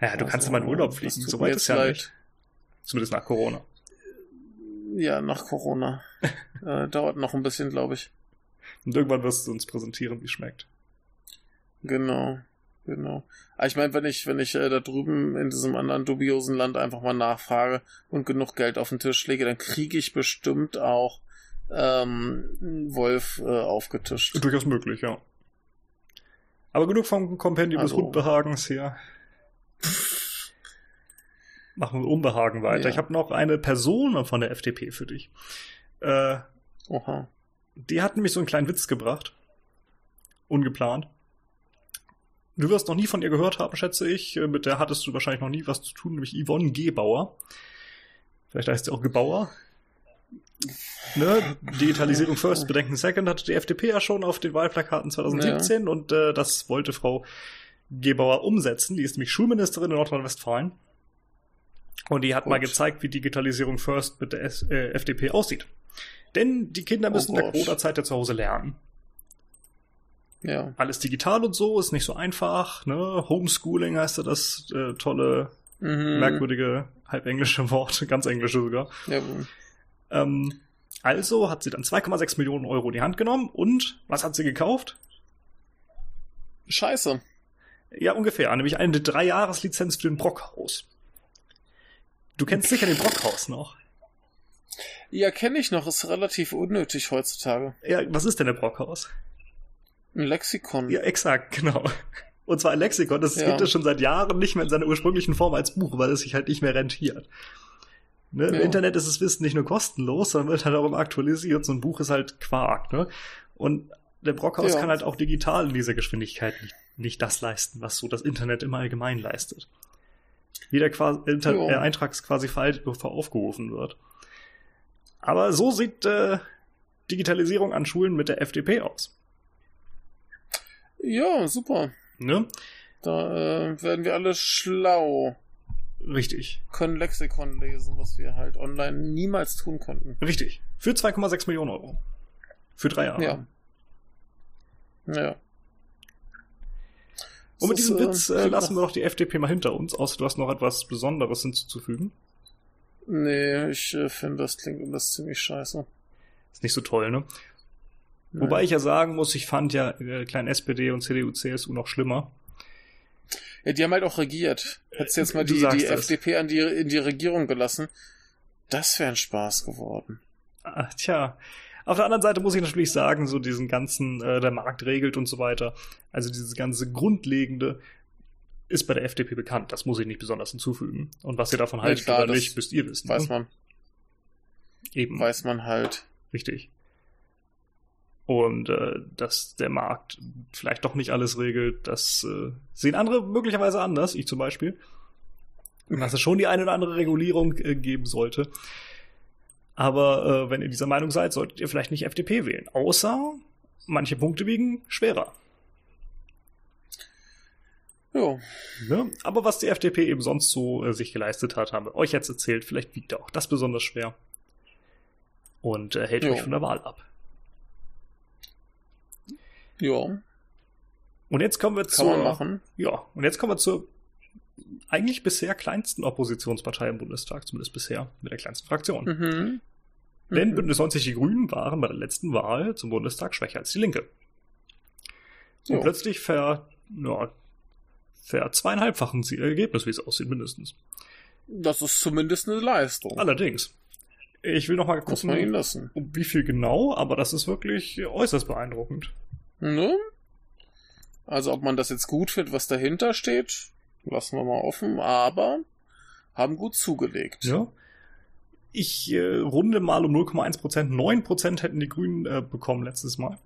A: Ja, du also, kannst ja mal in Urlaub fliegen, soweit ist ja leid. nicht. Zumindest nach Corona.
B: Ja, nach Corona. *laughs* äh, dauert noch ein bisschen, glaube ich.
A: Und irgendwann wirst du uns präsentieren, wie es schmeckt.
B: Genau, genau. Aber ich meine, wenn ich, wenn ich äh, da drüben in diesem anderen dubiosen Land einfach mal nachfrage und genug Geld auf den Tisch lege, dann kriege ich bestimmt auch ähm, Wolf äh, aufgetischt.
A: Durchaus möglich, ja. Aber genug vom Kompendium also, des Hundbehagens hier. *laughs* machen wir Unbehagen weiter. Ja. Ich habe noch eine Person von der FDP für dich. Äh,
B: Oha.
A: Die hat nämlich so einen kleinen Witz gebracht. Ungeplant. Du wirst noch nie von ihr gehört haben, schätze ich. Mit der hattest du wahrscheinlich noch nie was zu tun, nämlich Yvonne Gebauer. Vielleicht heißt sie auch Gebauer. Ne? Digitalisierung first, Bedenken second hatte die FDP ja schon auf den Wahlplakaten 2017 ja. und äh, das wollte Frau Gebauer umsetzen. Die ist nämlich Schulministerin in Nordrhein-Westfalen. Und die hat Gut. mal gezeigt, wie Digitalisierung First mit der S äh, FDP aussieht. Denn die Kinder müssen oh in der Corona-Zeit ja zu Hause lernen.
B: Ja.
A: Alles digital und so ist nicht so einfach. Ne? Homeschooling heißt ja das äh, tolle, mhm. merkwürdige, halb englische Wort, *laughs* ganz englische sogar.
B: Ja.
A: Ähm, also hat sie dann 2,6 Millionen Euro in die Hand genommen und was hat sie gekauft?
B: Scheiße.
A: Ja, ungefähr. Nämlich eine Drei-Jahres-Lizenz für den Brockhaus. Du kennst sicher den Brockhaus noch.
B: Ja, kenne ich noch. Ist relativ unnötig heutzutage.
A: Ja, was ist denn der Brockhaus?
B: Ein Lexikon.
A: Ja, exakt, genau. Und zwar ein Lexikon, das ja. gibt es schon seit Jahren nicht mehr in seiner ursprünglichen Form als Buch, weil es sich halt nicht mehr rentiert. Ne? Im ja. Internet ist das Wissen nicht nur kostenlos, sondern wird halt auch immer aktualisiert. So ein Buch ist halt Quark. Ne? Und der Brockhaus ja. kann halt auch digital in dieser Geschwindigkeit nicht, nicht das leisten, was so das Internet im Allgemeinen leistet. Wie der quasi, Inter ja. äh, Eintrag quasi veraltet, bevor aufgerufen wird. Aber so sieht äh, Digitalisierung an Schulen mit der FDP aus.
B: Ja, super.
A: Ne?
B: Da äh, werden wir alle schlau.
A: Richtig.
B: Können Lexikon lesen, was wir halt online niemals tun konnten.
A: Richtig. Für 2,6 Millionen Euro. Für drei Jahre.
B: Ja. Ja.
A: Und mit diesem Witz äh, lassen wir doch die FDP mal hinter uns, außer du hast noch etwas Besonderes hinzuzufügen.
B: Nee, ich äh, finde, das klingt alles ziemlich scheiße.
A: Ist nicht so toll, ne? Nein. Wobei ich ja sagen muss, ich fand ja äh, kleinen SPD und CDU, CSU noch schlimmer.
B: Ja, die haben halt auch regiert. Hättest jetzt mal die, die FDP an die, in die Regierung gelassen, das wäre ein Spaß geworden.
A: Ach, tja. Auf der anderen Seite muss ich natürlich sagen, so diesen ganzen, äh, der Markt regelt und so weiter, also dieses ganze Grundlegende ist bei der FDP bekannt. Das muss ich nicht besonders hinzufügen. Und was ihr davon haltet klar, oder nicht, müsst ihr wissen.
B: Weiß ne? man.
A: Eben.
B: Weiß man halt.
A: Richtig und äh, dass der Markt vielleicht doch nicht alles regelt, das äh, sehen andere möglicherweise anders, ich zum Beispiel. Und dass es schon die eine oder andere Regulierung äh, geben sollte. Aber äh, wenn ihr dieser Meinung seid, solltet ihr vielleicht nicht FDP wählen. Außer manche Punkte wiegen schwerer.
B: Ja.
A: Ne? Aber was die FDP eben sonst so äh, sich geleistet hat, haben wir euch jetzt erzählt. Vielleicht wiegt auch das besonders schwer. Und äh, hält jo. euch von der Wahl ab.
B: Ja.
A: Und jetzt kommen wir Kann
B: zur. Man machen.
A: Ja. Und jetzt kommen wir zur eigentlich bisher kleinsten Oppositionspartei im Bundestag, zumindest bisher, mit der kleinsten Fraktion. Mhm. Denn mhm. Bündnis 90 Die Grünen waren bei der letzten Wahl zum Bundestag schwächer als die Linke. Und plötzlich ver, ja, ver zweieinhalbfachen sie ihr Ergebnis, wie es aussieht, mindestens.
B: Das ist zumindest eine Leistung.
A: Allerdings. Ich will noch mal gucken, um wie viel genau, aber das ist wirklich äußerst beeindruckend.
B: Ne? Also ob man das jetzt gut findet, was dahinter steht, lassen wir mal offen, aber haben gut zugelegt.
A: Ja. Ich äh, runde mal um 0,1 Prozent. 9 Prozent hätten die Grünen äh, bekommen letztes Mal.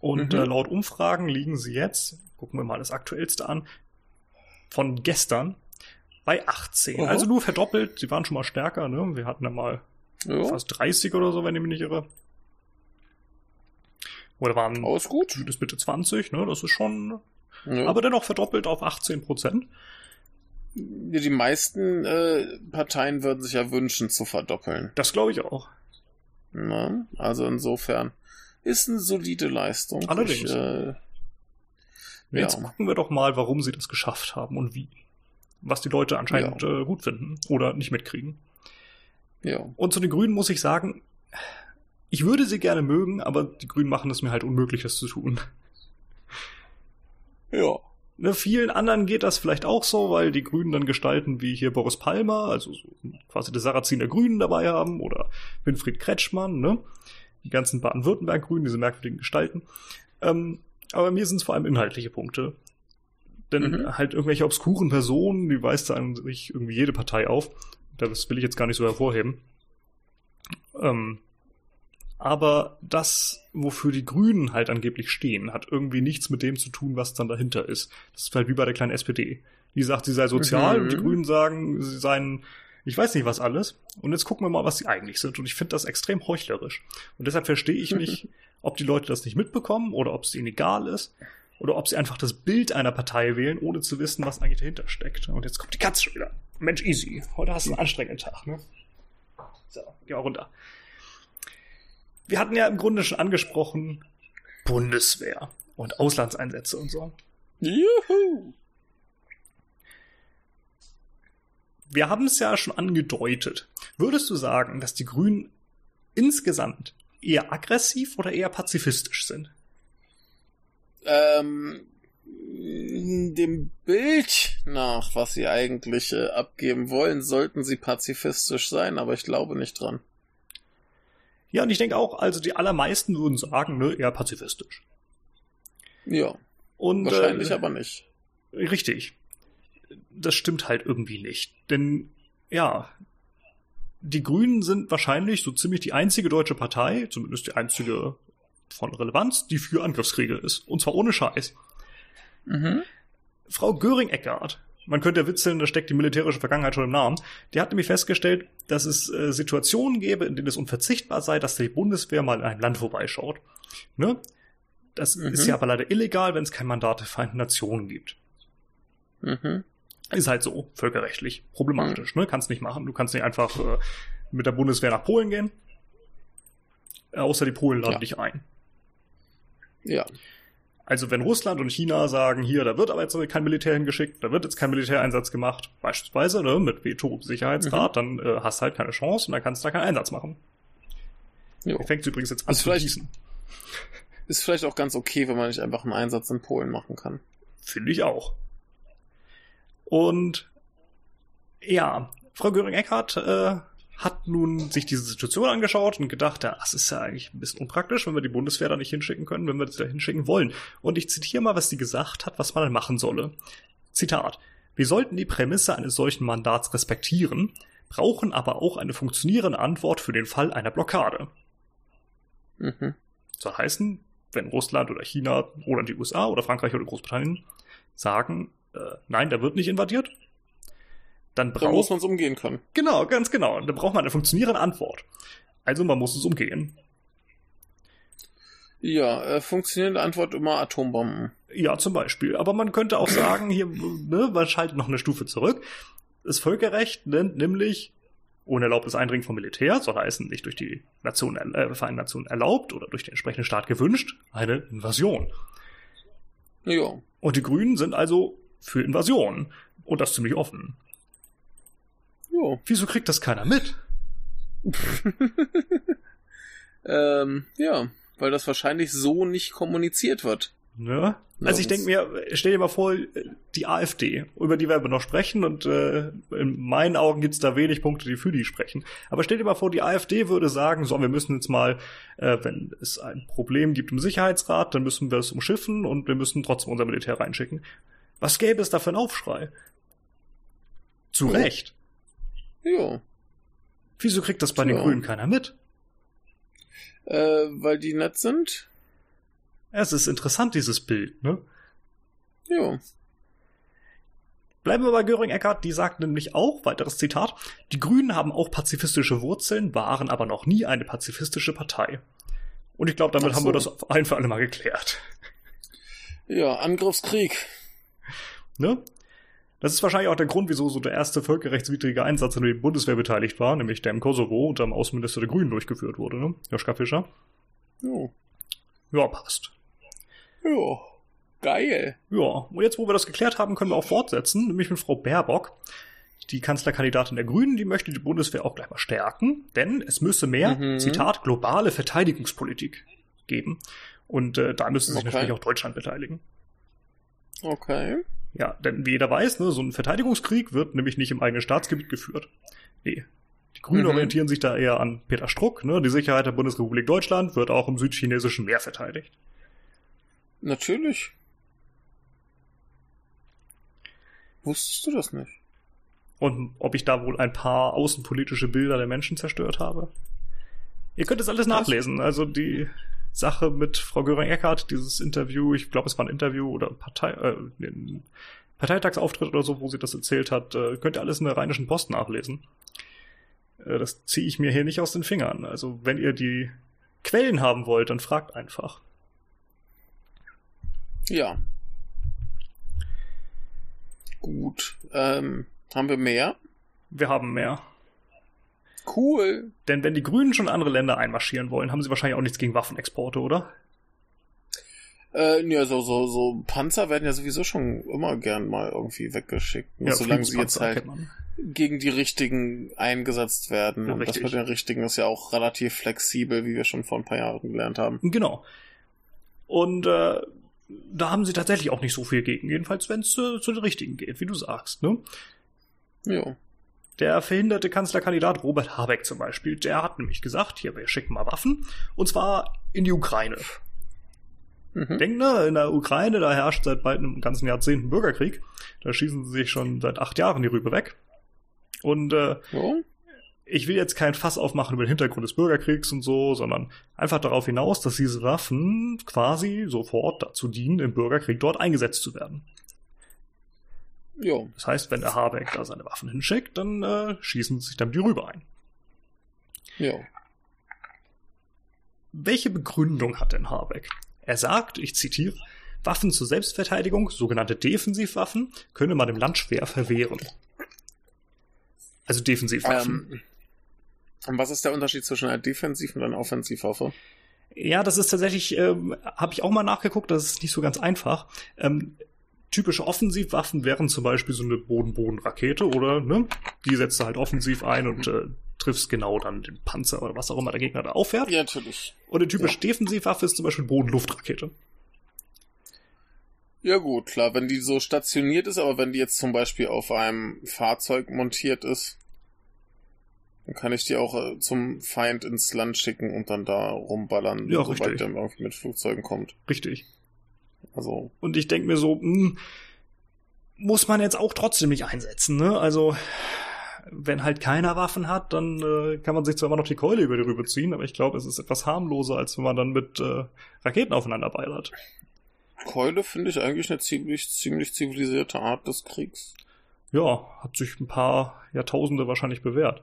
A: Und mhm. äh, laut Umfragen liegen sie jetzt, gucken wir mal das aktuellste an, von gestern bei 18. Oh. Also nur verdoppelt. Sie waren schon mal stärker, ne? Wir hatten ja mal jo. fast 30 oder so, wenn ich mich nicht irre. Oder waren
B: Alles gut.
A: Das Mitte 20, ne? Das ist schon. Ja. Aber dennoch verdoppelt auf 18 Prozent.
B: Die meisten äh, Parteien würden sich ja wünschen zu verdoppeln.
A: Das glaube ich auch.
B: Na, also insofern ist eine solide Leistung.
A: Allerdings. Ich, äh, Jetzt ja. gucken wir doch mal, warum sie das geschafft haben und wie. Was die Leute anscheinend ja. äh, gut finden oder nicht mitkriegen.
B: Ja.
A: Und zu den Grünen muss ich sagen, ich würde sie gerne mögen, aber die Grünen machen es mir halt unmöglich, das zu tun.
B: Ja.
A: Ne, vielen anderen geht das vielleicht auch so, weil die Grünen dann gestalten wie hier Boris Palmer, also so quasi die Sarazin der Grünen dabei haben oder Winfried Kretschmann, ne? Die ganzen Baden-Württemberg-Grünen, diese merkwürdigen Gestalten. Ähm, aber mir sind es vor allem inhaltliche Punkte. Denn mhm. halt irgendwelche obskuren Personen, die weist an sich irgendwie jede Partei auf. Das will ich jetzt gar nicht so hervorheben. Ähm, aber das, wofür die Grünen halt angeblich stehen, hat irgendwie nichts mit dem zu tun, was dann dahinter ist. Das ist halt wie bei der kleinen SPD. Die sagt, sie sei sozial mhm. und die Grünen sagen, sie seien, ich weiß nicht was alles. Und jetzt gucken wir mal, was sie eigentlich sind. Und ich finde das extrem heuchlerisch. Und deshalb verstehe ich nicht, *laughs* ob die Leute das nicht mitbekommen oder ob es ihnen egal ist. Oder ob sie einfach das Bild einer Partei wählen, ohne zu wissen, was eigentlich dahinter steckt. Und jetzt kommt die Katze schon wieder. Mensch, easy. Heute hast du einen anstrengenden Tag, ne? So, geh mal runter wir hatten ja im Grunde schon angesprochen, Bundeswehr und Auslandseinsätze und so.
B: Juhu!
A: Wir haben es ja schon angedeutet. Würdest du sagen, dass die Grünen insgesamt eher aggressiv oder eher pazifistisch sind?
B: Ähm, dem Bild nach, was sie eigentlich äh, abgeben wollen, sollten sie pazifistisch sein, aber ich glaube nicht dran.
A: Ja, und ich denke auch, also die allermeisten würden sagen, ne, eher pazifistisch.
B: Ja.
A: Und,
B: Wahrscheinlich äh, aber nicht.
A: Richtig. Das stimmt halt irgendwie nicht. Denn, ja, die Grünen sind wahrscheinlich so ziemlich die einzige deutsche Partei, zumindest die einzige von Relevanz, die für Angriffskriege ist. Und zwar ohne Scheiß. Mhm. Frau Göring-Eckardt, man könnte ja witzeln, da steckt die militärische Vergangenheit schon im Namen, die hat nämlich festgestellt, dass es äh, Situationen gäbe, in denen es unverzichtbar sei, dass die Bundeswehr mal in einem Land vorbeischaut. Ne? Das mhm. ist ja aber leider illegal, wenn es kein Mandat der Vereinten Nationen gibt. Mhm. Ist halt so, völkerrechtlich. Problematisch, mhm. ne? Kannst nicht machen. Du kannst nicht einfach äh, mit der Bundeswehr nach Polen gehen. Äh, außer die Polen laden ja. dich ein.
B: Ja.
A: Also wenn Russland und China sagen, hier, da wird aber jetzt kein Militär hingeschickt, da wird jetzt kein Militäreinsatz gemacht, beispielsweise ne, mit Veto Sicherheitsrat, mhm. dann äh, hast halt keine Chance und dann kannst du da keinen Einsatz machen. Jo. Fängt übrigens jetzt an
B: ist zu gießen. Ist vielleicht auch ganz okay, wenn man nicht einfach einen Einsatz in Polen machen kann.
A: Finde ich auch. Und ja, Frau Göring-Eckardt äh, hat nun sich diese Situation angeschaut und gedacht, ja, das ist ja eigentlich ein bisschen unpraktisch, wenn wir die Bundeswehr da nicht hinschicken können, wenn wir das da hinschicken wollen. Und ich zitiere mal, was sie gesagt hat, was man dann machen solle. Zitat. Wir sollten die Prämisse eines solchen Mandats respektieren, brauchen aber auch eine funktionierende Antwort für den Fall einer Blockade. Mhm. Soll heißen, wenn Russland oder China oder die USA oder Frankreich oder Großbritannien sagen, äh, nein, da wird nicht invadiert, dann braucht. Dann
B: muss man es umgehen können.
A: Genau, ganz genau. Dann braucht man eine funktionierende Antwort. Also man muss es umgehen.
B: Ja, äh, funktionierende Antwort immer Atombomben.
A: Ja, zum Beispiel. Aber man könnte auch sagen, hier, ne, man schaltet noch eine Stufe zurück. Das Völkerrecht nennt nämlich ohne erlaubtes Eindringen vom Militär, soll heißen, nicht durch die Nation, äh, Vereinten Nationen erlaubt oder durch den entsprechenden Staat gewünscht, eine Invasion.
B: Ja.
A: Und die Grünen sind also für Invasion. Und das ziemlich offen.
B: Jo.
A: Wieso kriegt das keiner mit? *laughs*
B: ähm, ja, weil das wahrscheinlich so nicht kommuniziert wird.
A: Ne? Also ich denke mir, stell dir mal vor, die AfD, über die werden wir noch sprechen und äh, in meinen Augen gibt's da wenig Punkte, die für die sprechen. Aber stell dir mal vor, die AfD würde sagen, so, wir müssen jetzt mal, äh, wenn es ein Problem gibt im Sicherheitsrat, dann müssen wir es umschiffen und wir müssen trotzdem unser Militär reinschicken. Was gäbe es da für einen Aufschrei? Zu. Recht.
B: Ja.
A: Wieso kriegt das bei ja. den Grünen keiner mit?
B: Äh, weil die nett sind?
A: Es ist interessant, dieses Bild, ne?
B: Ja.
A: Bleiben wir bei Göring-Eckardt, die sagt nämlich auch, weiteres Zitat, die Grünen haben auch pazifistische Wurzeln, waren aber noch nie eine pazifistische Partei. Und ich glaube, damit so. haben wir das auf ein für alle Mal geklärt.
B: Ja, Angriffskrieg.
A: Ne? Das ist wahrscheinlich auch der Grund, wieso so der erste völkerrechtswidrige Einsatz, an dem die Bundeswehr beteiligt war, nämlich der im Kosovo unter dem Außenminister der Grünen durchgeführt wurde, ne? Joschka Fischer.
B: Ja.
A: Ja, passt.
B: Ja, geil.
A: Ja, und jetzt, wo wir das geklärt haben, können wir auch fortsetzen, nämlich mit Frau Baerbock. Die Kanzlerkandidatin der Grünen, die möchte die Bundeswehr auch gleich mal stärken, denn es müsse mehr, mhm. Zitat, globale Verteidigungspolitik geben. Und äh, da müsste sich okay. natürlich auch Deutschland beteiligen.
B: Okay.
A: Ja, denn wie jeder weiß, ne, so ein Verteidigungskrieg wird nämlich nicht im eigenen Staatsgebiet geführt. Nee. Die Grünen mhm. orientieren sich da eher an Peter Struck, ne? Die Sicherheit der Bundesrepublik Deutschland wird auch im südchinesischen Meer verteidigt.
B: Natürlich. Wusstest du das nicht?
A: Und ob ich da wohl ein paar außenpolitische Bilder der Menschen zerstört habe? Ihr könnt es alles nachlesen. Also die Sache mit Frau Göring-Eckardt, dieses Interview, ich glaube, es war ein Interview oder Partei, äh, ein Parteitagsauftritt oder so, wo sie das erzählt hat, äh, könnt ihr alles in der Rheinischen Post nachlesen. Äh, das ziehe ich mir hier nicht aus den Fingern. Also, wenn ihr die Quellen haben wollt, dann fragt einfach.
B: Ja. Gut. Ähm, haben wir mehr?
A: Wir haben mehr.
B: Cool.
A: Denn wenn die Grünen schon andere Länder einmarschieren wollen, haben sie wahrscheinlich auch nichts gegen Waffenexporte, oder?
B: Äh, ja, so, so, so Panzer werden ja sowieso schon immer gern mal irgendwie weggeschickt. Ja, solange sie jetzt halt gegen die richtigen eingesetzt werden. Ja, und richtig. das mit den richtigen ist ja auch relativ flexibel, wie wir schon vor ein paar Jahren gelernt haben.
A: Genau. Und äh, da haben sie tatsächlich auch nicht so viel gegen, jedenfalls wenn es äh, zu den richtigen geht, wie du sagst, ne?
B: Ja.
A: Der verhinderte Kanzlerkandidat Robert Habeck zum Beispiel, der hat nämlich gesagt, hier, wir schicken mal Waffen, und zwar in die Ukraine. Mhm. Denkt, ne, in der Ukraine, da herrscht seit bald einem ganzen Jahrzehnt ein Bürgerkrieg. Da schießen sie sich schon seit acht Jahren die Rübe weg. Und äh, ja. ich will jetzt kein Fass aufmachen über den Hintergrund des Bürgerkriegs und so, sondern einfach darauf hinaus, dass diese Waffen quasi sofort dazu dienen, im Bürgerkrieg dort eingesetzt zu werden. Ja. Das heißt, wenn der Habeck da seine Waffen hinschickt, dann äh, schießen sich dann die Rübe ein. Ja. Welche Begründung hat denn Habeck? Er sagt, ich zitiere, Waffen zur Selbstverteidigung, sogenannte Defensivwaffen, könne man im Land schwer verwehren. Also Defensivwaffen.
B: Ähm, und was ist der Unterschied zwischen einer Defensiv- und einer Offensivwaffe?
A: Ja, das ist tatsächlich, ähm, habe ich auch mal nachgeguckt, das ist nicht so ganz einfach. Ähm, typische Offensivwaffen wären zum Beispiel so eine Boden-Boden-Rakete oder, ne? Die setzt du halt offensiv ein und äh, triffst genau dann den Panzer oder was auch immer der Gegner da auffährt.
B: Ja, natürlich.
A: Und eine typische ja. Defensivwaffe ist zum Beispiel Boden-Luft-Rakete.
B: Ja gut, klar, wenn die so stationiert ist, aber wenn die jetzt zum Beispiel auf einem Fahrzeug montiert ist, dann kann ich die auch äh, zum Feind ins Land schicken und dann da rumballern,
A: ja, sobald
B: der irgendwie mit Flugzeugen kommt.
A: Richtig. Also. Und ich denke mir so, mh, hm, muss man jetzt auch trotzdem nicht einsetzen, ne? Also, wenn halt keiner Waffen hat, dann äh, kann man sich zwar immer noch die Keule über die Rübe ziehen, aber ich glaube, es ist etwas harmloser, als wenn man dann mit äh, Raketen aufeinander beilert.
B: Keule finde ich eigentlich eine ziemlich, ziemlich zivilisierte Art des Kriegs.
A: Ja, hat sich ein paar Jahrtausende wahrscheinlich bewährt.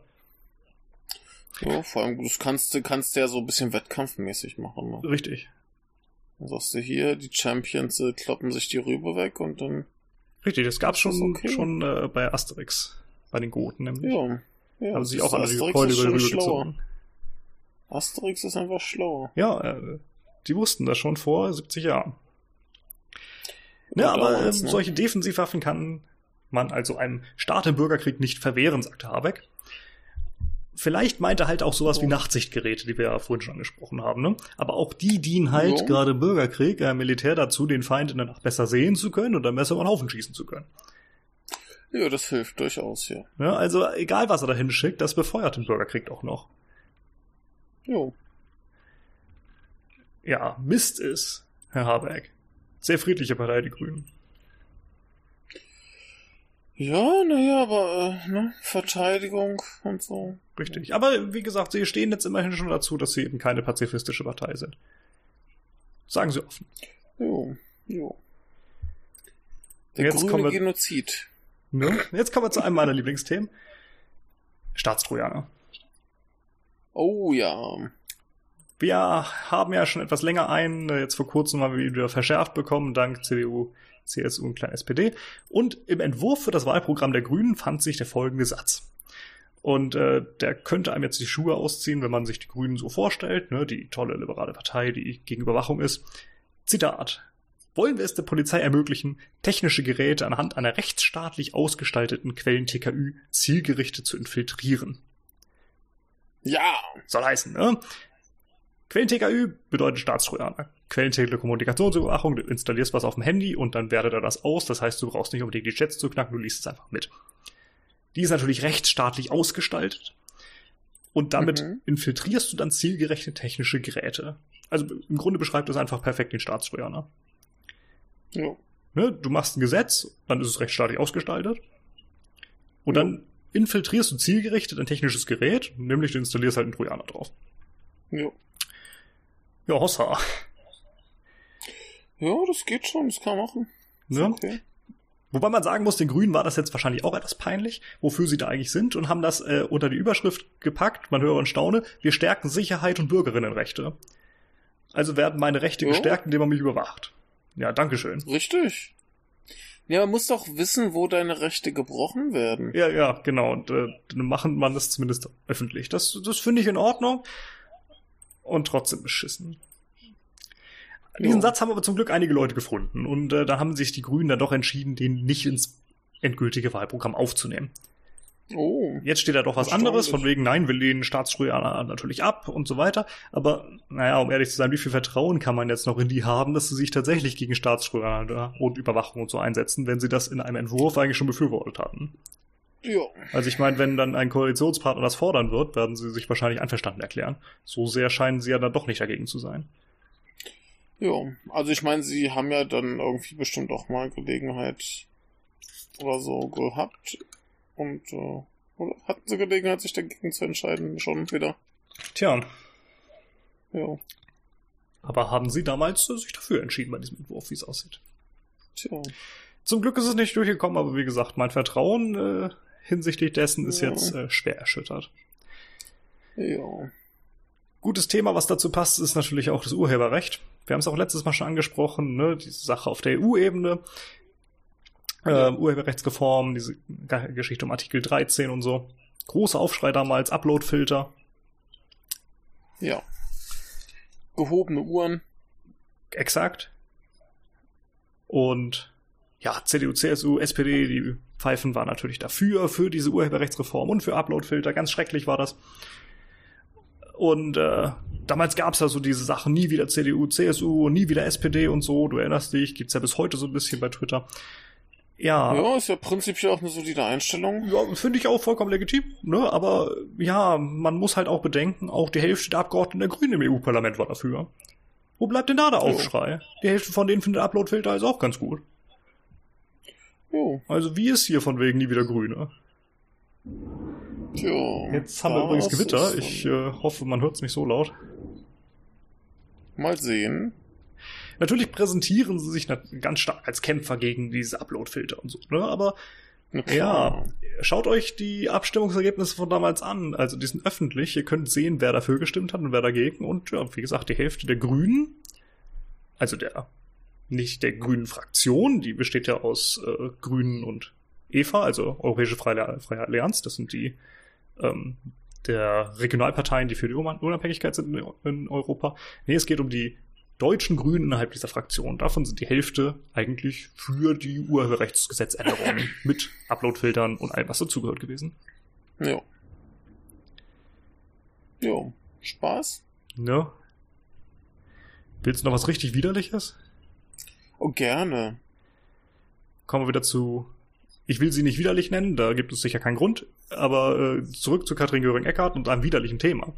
B: Ja, vor allem, das kannst du kannst ja so ein bisschen wettkampfmäßig machen. Ne?
A: Richtig.
B: Dann sagst du hier, die Champions äh, kloppen sich die Rübe weg und dann.
A: Richtig, das gab's schon, okay. schon äh, bei Asterix, bei den Goten nämlich. Ja. ja Haben sich auch alle Keule über die Rübe gezogen.
B: Asterix ist einfach schlauer.
A: Ja, äh, die wussten das schon vor 70 Jahren. Ja, aber ne? solche Defensivwaffen kann man also einem Staat im Bürgerkrieg nicht verwehren, sagte Habeck. Vielleicht meint er halt auch sowas oh. wie Nachtsichtgeräte, die wir ja vorhin schon angesprochen haben. Ne? Aber auch die dienen halt oh. gerade im Bürgerkrieg, äh, Militär dazu, den Feind in der Nacht besser sehen zu können und dann besser über den Haufen schießen zu können.
B: Ja, das hilft durchaus, ja.
A: ja. Also egal, was er da hinschickt, das befeuert den Bürgerkrieg auch noch. Jo. Ja, Mist ist, Herr Habeck, sehr friedliche Partei, die Grünen.
B: Ja, naja, aber äh, ne, Verteidigung und so.
A: Richtig. Aber wie gesagt, sie stehen jetzt immerhin schon dazu, dass sie eben keine pazifistische Partei sind. Sagen sie offen.
B: Jo, jo. Der jetzt grüne wir, Genozid.
A: Ne? Jetzt kommen wir zu einem meiner Lieblingsthemen. Staatstrojaner.
B: Oh ja.
A: Wir haben ja schon etwas länger einen, äh, jetzt vor kurzem haben wir wieder verschärft bekommen, dank CDU, CSU und klein SPD. Und im Entwurf für das Wahlprogramm der Grünen fand sich der folgende Satz. Und äh, der könnte einem jetzt die Schuhe ausziehen, wenn man sich die Grünen so vorstellt, ne, die tolle liberale Partei, die gegen Überwachung ist. Zitat. Wollen wir es der Polizei ermöglichen, technische Geräte anhand einer rechtsstaatlich ausgestalteten Quellen-TKÜ zielgerichtet zu infiltrieren?
B: Ja.
A: Soll heißen, ne? Quellen-TKÜ bedeutet Staatstrojaner. Quellentelekommunikationsüberwachung, du installierst was auf dem Handy und dann wertet er das aus. Das heißt, du brauchst nicht unbedingt die Chats zu knacken, du liest es einfach mit. Die ist natürlich rechtsstaatlich ausgestaltet. Und damit mhm. infiltrierst du dann zielgerechte technische Geräte. Also im Grunde beschreibt das einfach perfekt den Staatstrojaner. Ja. Ne, du machst ein Gesetz, dann ist es rechtsstaatlich ausgestaltet. Und ja. dann infiltrierst du zielgerichtet ein technisches Gerät, nämlich du installierst halt einen Trojaner drauf. Ja. Ja, Hossa.
B: Ja, das geht schon, das kann man machen.
A: Ja. Okay. Wobei man sagen muss, den Grünen war das jetzt wahrscheinlich auch etwas peinlich, wofür sie da eigentlich sind und haben das äh, unter die Überschrift gepackt, man höre und staune, wir stärken Sicherheit und Bürgerinnenrechte. Also werden meine Rechte ja. gestärkt, indem man mich überwacht. Ja, Dankeschön.
B: Richtig. Ja, man muss doch wissen, wo deine Rechte gebrochen werden.
A: Ja, ja, genau. Und äh, dann machen man das zumindest öffentlich. Das, das finde ich in Ordnung und trotzdem beschissen. Diesen jo. Satz haben aber zum Glück einige Leute gefunden und äh, da haben sich die Grünen dann doch entschieden, den nicht ins endgültige Wahlprogramm aufzunehmen. Oh. Jetzt steht da doch was anderes, von wegen, nein, wir lehnen Staatssteuer natürlich ab und so weiter. Aber, naja, um ehrlich zu sein, wie viel Vertrauen kann man jetzt noch in die haben, dass sie sich tatsächlich gegen Staatssteuer und Überwachung und so einsetzen, wenn sie das in einem Entwurf eigentlich schon befürwortet hatten? Ja. Also ich meine, wenn dann ein Koalitionspartner das fordern wird, werden sie sich wahrscheinlich einverstanden erklären. So sehr scheinen sie ja dann doch nicht dagegen zu sein.
B: Ja, also ich meine, sie haben ja dann irgendwie bestimmt auch mal Gelegenheit oder so gehabt. Und äh, hatten sie Gelegenheit, sich dagegen zu entscheiden, schon wieder.
A: Tja.
B: Ja.
A: Aber haben sie damals äh, sich dafür entschieden bei diesem Entwurf, wie es aussieht?
B: Tja.
A: Zum Glück ist es nicht durchgekommen, aber wie gesagt, mein Vertrauen äh, hinsichtlich dessen ist
B: Ja.
A: jetzt äh, schwer erschüttert.
B: Ja.
A: Gutes Thema, was dazu passt, ist natürlich auch das Urheberrecht. Wir haben es auch letztes Mal schon angesprochen, ne? diese Sache auf der EU-Ebene.
B: Ja.
A: Ähm, Urheberrechtsreform, diese Geschichte um Artikel 13 und so. Großer Aufschrei damals, Uploadfilter.
B: Ja. Gehobene Uhren.
A: Exakt. Und ja, CDU, CSU, SPD, die Pfeifen waren natürlich dafür, für diese Urheberrechtsreform und für Uploadfilter. Ganz schrecklich war das. Und äh, damals gab's ja so diese Sachen, nie wieder CDU, CSU, nie wieder SPD und so. Du erinnerst dich, gibt's ja bis heute so ein bisschen bei Twitter. Ja,
B: Ja, ist ja prinzipiell auch eine solide Einstellung.
A: ja, finde ich auch vollkommen legitim, ne? Aber ja, man muss halt auch bedenken, auch die Hälfte der Abgeordneten der Grünen im EU-Parlament war dafür. Wo bleibt denn da der Aufschrei? Die Hälfte von denen findet Uploadfilter ist auch ganz gut.
B: Jo.
A: Also wie ist hier von wegen nie wieder Grüne?
B: Tja.
A: Jetzt haben wir übrigens Gewitter. Ich äh, hoffe, man hört es nicht so laut.
B: Mal sehen.
A: Natürlich präsentieren sie sich ganz stark als Kämpfer gegen diese Uploadfilter und so, ne? Aber
B: Na
A: ja, schaut euch die Abstimmungsergebnisse von damals an. Also die sind öffentlich. Ihr könnt sehen, wer dafür gestimmt hat und wer dagegen. Und ja, wie gesagt, die Hälfte der Grünen, also der nicht der grünen Fraktion, die besteht ja aus äh, Grünen und EFA, also Europäische Freie, Freie Allianz. Das sind die ähm, der Regionalparteien, die für die Unabhängigkeit sind in, in Europa. Nee, es geht um die deutschen Grünen innerhalb dieser Fraktion. Davon sind die Hälfte eigentlich für die Urheberrechtsgesetzänderungen *clears throat* mit Uploadfiltern und allem, was dazugehört gewesen.
B: Jo. Jo. Spaß?
A: Ne? Willst du noch was richtig Widerliches?
B: Oh, gerne.
A: Kommen wir wieder zu. Ich will sie nicht widerlich nennen, da gibt es sicher keinen Grund, aber äh, zurück zu Katrin Göring-Eckardt und einem widerlichen Thema.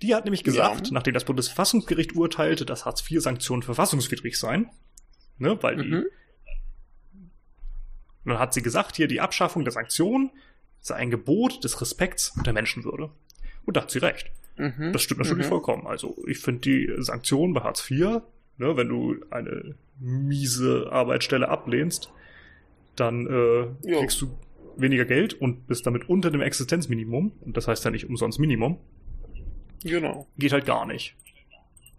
A: Die hat nämlich gesagt,
B: Ja.
A: nachdem das Bundesverfassungsgericht urteilte, dass Hartz-IV-Sanktionen verfassungswidrig seien, ne, weil die
B: Mhm.
A: Und dann hat sie gesagt, hier die Abschaffung der Sanktionen sei ein Gebot des Respekts und der Menschenwürde. Und da hat sie recht.
B: Mhm.
A: Das stimmt natürlich
B: Mhm.
A: vollkommen. Also ich finde die Sanktionen bei Hartz IV, ne, wenn du eine miese Arbeitsstelle ablehnst, dann äh, kriegst du weniger Geld und bist damit unter dem Existenzminimum. Und das heißt ja nicht umsonst Minimum.
B: Genau.
A: Geht halt gar nicht.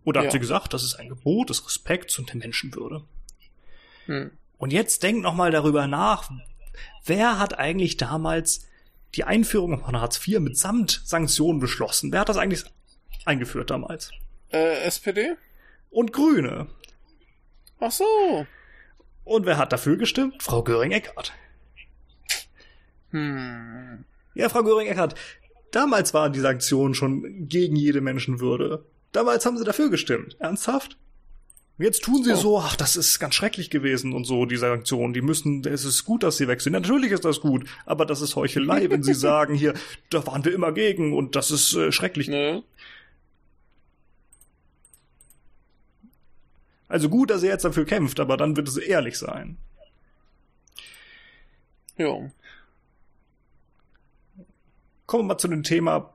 A: Da
B: Ja.
A: hat sie gesagt, das ist ein Gebot des Respekts und der Menschenwürde.
B: Hm.
A: Und jetzt denkt noch mal darüber nach, wer hat eigentlich damals die Einführung von Hartz IV mitsamt Sanktionen beschlossen? Wer hat das eigentlich eingeführt damals?
B: Äh, SPD?
A: Und Grüne.
B: Ach so.
A: Und wer hat dafür gestimmt? Frau Göring-Eckardt.
B: Hm.
A: Ja, Frau Göring-Eckardt, damals waren die Sanktionen schon gegen jede Menschenwürde. Damals haben sie dafür gestimmt. Ernsthaft? Jetzt tun sie
B: Oh.
A: so, ach, das ist ganz schrecklich gewesen und so, die Sanktionen. Die müssen, es ist gut, dass sie weg sind. Natürlich ist das gut, aber das ist Heuchelei, wenn sie *laughs* sagen, hier, da waren wir immer gegen und das ist äh, schrecklich.
B: Ne?
A: Also gut, dass er jetzt dafür kämpft, aber dann wird es ehrlich sein.
B: Jo.
A: Kommen wir mal zu dem Thema,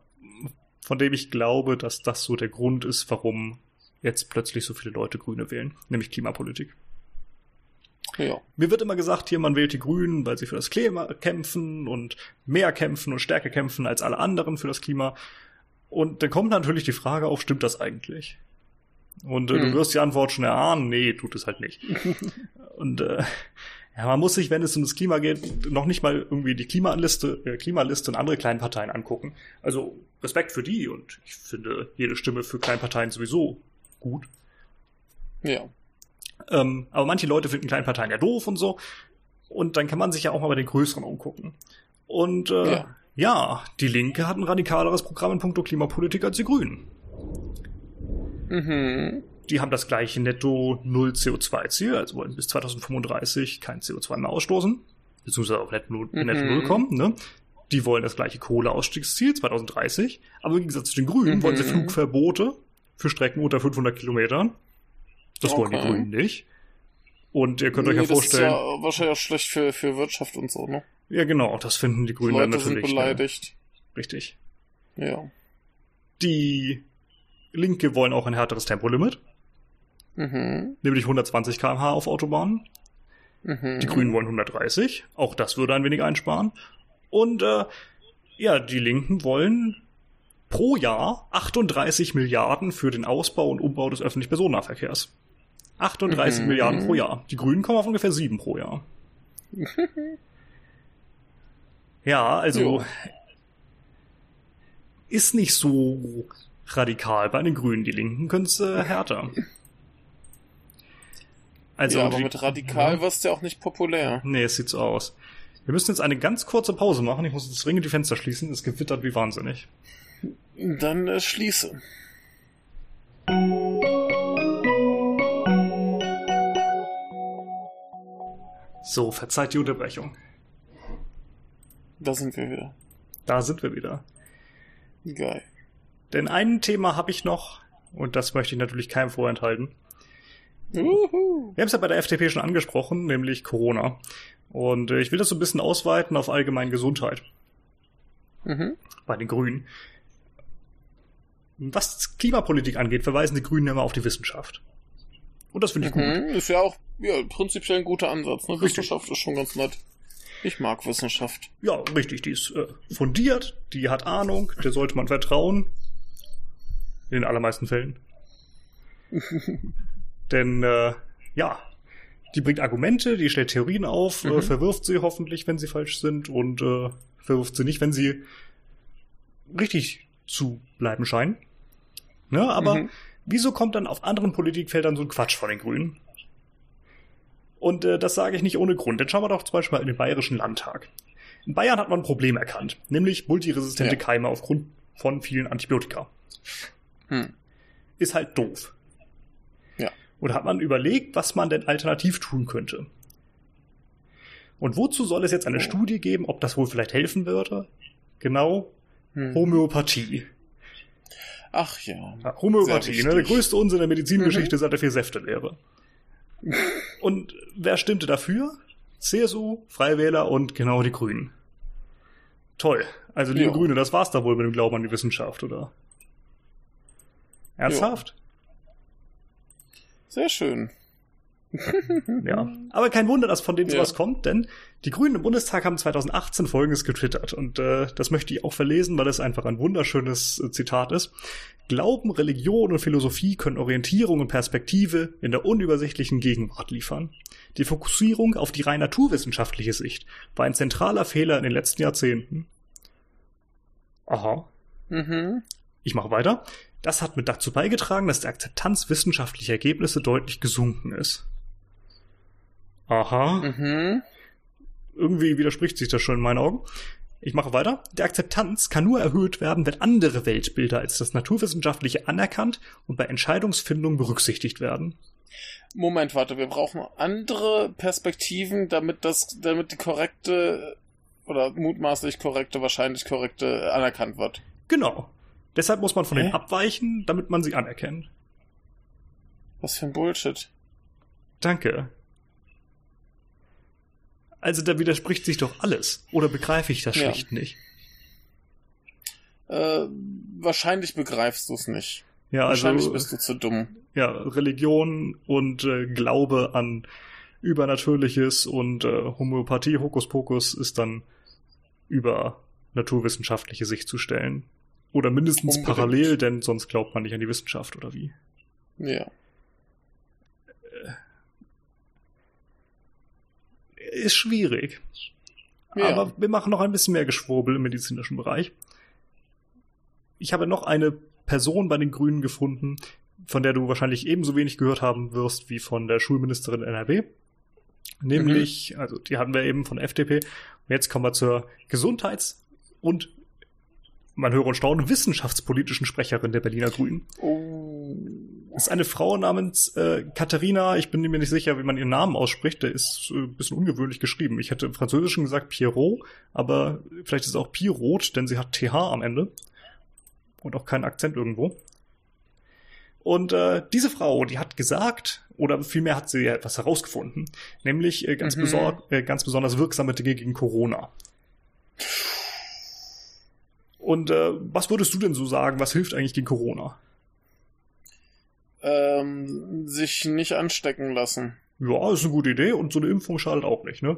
A: von dem ich glaube, dass das so der Grund ist, warum jetzt plötzlich so viele Leute Grüne wählen, nämlich Klimapolitik.
B: Ja.
A: Mir wird immer gesagt, hier, man wählt die Grünen, weil sie für das Klima kämpfen und mehr kämpfen und stärker kämpfen als alle anderen für das Klima. Und dann kommt natürlich die Frage auf, stimmt das eigentlich? Und äh,
B: Hm.
A: du wirst die Antwort schon erahnen, nee, tut es halt nicht. *laughs* und äh, ja, man muss sich, wenn es um das Klima geht, noch nicht mal irgendwie die Klimaliste, äh, Klimaliste und andere kleinen Parteien angucken. Also Respekt für die und ich finde jede Stimme für Kleinparteien sowieso gut.
B: Ja.
A: Ähm, aber manche Leute finden Kleinparteien ja doof und so. Und dann kann man sich ja auch mal bei den größeren umgucken. Und äh, ja.
B: Ja.
A: die Linke hat ein radikaleres Programm in puncto Klimapolitik als die Grünen.
B: Mhm.
A: Die haben das gleiche Netto Null CO2-Ziel, also wollen bis 2035 kein CO2 mehr ausstoßen, beziehungsweise auf Netto
B: Mhm.
A: Netto Null kommen. Ne? Die wollen das gleiche Kohleausstiegsziel 2030, aber im Gegensatz zu den Grünen
B: Mhm.
A: wollen sie Flugverbote für Strecken unter 500 Kilometern. Das wollen die
B: Okay.
A: Grünen nicht. Und ihr könnt
B: Nee,
A: euch ja
B: das
A: vorstellen,
B: ist ja wahrscheinlich auch schlecht für, für Wirtschaft und so, ne?
A: ja genau, das finden die
B: Die
A: Grünen dann
B: Leute sind
A: natürlich.
B: beleidigt.
A: Ne? Richtig.
B: Ja.
A: Die Linke wollen auch ein härteres Tempolimit,
B: Mhm.
A: nämlich 120 km/h auf Autobahnen.
B: Mhm.
A: Die Grünen wollen 130, auch das würde ein wenig einsparen. Und äh, ja, die Linken wollen pro Jahr 38 Milliarden für den Ausbau und Umbau des öffentlichen Personennahverkehrs. 38
B: Mhm.
A: Milliarden pro Jahr. Die Grünen kommen auf ungefähr 7 pro Jahr. *laughs* ja, also
B: Jo.
A: ist nicht so radikal bei den Grünen. Die Linken können es äh, härter. Also
B: ja, aber mit radikal
A: Ja.
B: wirst du ja auch nicht populär.
A: Nee, es sieht so aus. Wir müssen jetzt eine ganz kurze Pause machen. Ich muss jetzt dringend die Fenster schließen. Es gewittert wie wahnsinnig.
B: Dann äh, schließe.
A: So, verzeiht die Unterbrechung.
B: Da sind wir wieder.
A: Da sind wir wieder.
B: Geil.
A: Denn ein Thema habe ich noch, und das möchte ich natürlich keinem vorenthalten.
B: Uhu.
A: Wir haben es ja bei der FDP schon angesprochen, nämlich Corona. Und äh, ich will das so ein bisschen ausweiten auf allgemeine Gesundheit
B: Mhm.
A: bei den Grünen. Was Klimapolitik angeht, verweisen die Grünen immer auf die Wissenschaft. Und das finde ich gut.
B: Mhm. Ist ja auch ja, prinzipiell ein guter Ansatz. Ne? Wissenschaft ist schon ganz nett. Ich mag Wissenschaft.
A: Ja, richtig, die ist äh, fundiert, die hat Ahnung, der sollte man vertrauen. In den allermeisten Fällen. *laughs* Denn, äh, ja, die bringt Argumente, die stellt Theorien auf, äh,
B: Mhm.
A: verwirft sie hoffentlich, wenn sie falsch sind, und äh, verwirft sie nicht, wenn sie richtig zu bleiben scheinen. Ne, aber
B: Mhm.
A: wieso kommt dann auf anderen Politikfeldern so ein Quatsch von den Grünen? Und äh, das sage ich nicht ohne Grund. Denn schauen wir doch zum Beispiel mal in den Bayerischen Landtag. In Bayern hat man ein Problem erkannt, nämlich multiresistente
B: Ja.
A: Keime aufgrund von vielen Antibiotika.
B: Hm.
A: Ist halt doof.
B: Ja.
A: Und hat man überlegt, was man denn alternativ tun könnte. Und wozu soll es jetzt eine
B: Oh.
A: Studie geben, ob das wohl vielleicht helfen würde? Genau,
B: Hm.
A: Homöopathie.
B: Ach ja.
A: Ja, Homöopathie, ne? der größte Unsinn der Medizingeschichte seit der Vier-Säfte-Lehre. *laughs* Und wer stimmte dafür? CSU, Freiwähler und genau die Grünen. Toll. Also, liebe
B: Ja.
A: Grüne, das war's da wohl mit dem Glauben an die Wissenschaft, oder? Ernsthaft?
B: Sehr schön.
A: Ja. Aber kein Wunder, dass von denen
B: Ja.
A: sowas kommt, denn die Grünen im Bundestag haben 2018 Folgendes getwittert. Und äh, das möchte ich auch verlesen, weil es einfach ein wunderschönes äh, Zitat ist. Glauben, Religion und Philosophie können Orientierung und Perspektive in der unübersichtlichen Gegenwart liefern. Die Fokussierung auf die rein naturwissenschaftliche Sicht war ein zentraler Fehler in den letzten Jahrzehnten. Aha.
B: Mhm.
A: Ich mache weiter. Das hat mit dazu beigetragen, dass die Akzeptanz wissenschaftlicher Ergebnisse deutlich gesunken ist. Aha.
B: Mhm.
A: Irgendwie widerspricht sich das schon in meinen Augen. Ich mache weiter. Die Akzeptanz kann nur erhöht werden, wenn andere Weltbilder als das Naturwissenschaftliche anerkannt und bei Entscheidungsfindung berücksichtigt werden.
B: Moment, warte, wir brauchen andere Perspektiven, damit das, damit die korrekte oder mutmaßlich korrekte, wahrscheinlich korrekte anerkannt wird.
A: Genau. Deshalb muss man von
B: Hä?
A: denen abweichen, damit man sie anerkennt.
B: Was für ein Bullshit.
A: Danke. Also da widerspricht sich doch alles. Oder begreife ich das
B: Ja.
A: schlicht nicht?
B: Äh, wahrscheinlich begreifst du es nicht.
A: Ja,
B: Wahrscheinlich
A: also
B: bist du zu dumm.
A: ja, Religion und äh, Glaube an Übernatürliches und äh, Homöopathie, Hokuspokus ist dann über naturwissenschaftliche Sicht zu stellen. Oder mindestens
B: Unbedingt.
A: parallel, denn sonst glaubt man nicht an die Wissenschaft oder wie.
B: Ja.
A: Ist schwierig.
B: ja.
A: Aber wir machen noch ein bisschen mehr Geschwurbel im medizinischen Bereich. Ich habe noch eine Person bei den Grünen gefunden, von der du wahrscheinlich ebenso wenig gehört haben wirst wie von der Schulministerin NRW. Nämlich, also die hatten wir eben von FDP. Und jetzt kommen wir zur Gesundheits- und man höre und staune, wissenschaftspolitischen Sprecherin der Berliner Grünen.
B: oh.
A: Das ist eine Frau namens äh, Katharina, ich bin mir nicht sicher, wie man ihren Namen ausspricht, der ist äh, ein bisschen ungewöhnlich geschrieben. Ich hätte im Französischen gesagt Pierrot, aber vielleicht ist es auch Pierrot, denn sie hat TH am Ende und auch keinen Akzent irgendwo. Und äh, diese Frau, die hat gesagt, oder vielmehr hat sie etwas herausgefunden, nämlich äh, ganz,
B: Mhm.
A: besor äh, ganz besonders wirksame Dinge gegen Corona. Und äh, was würdest du denn so sagen, was hilft eigentlich gegen Corona?
B: Ähm, sich nicht anstecken lassen.
A: Ja, ist eine gute Idee und so eine Impfung schadet auch nicht, ne?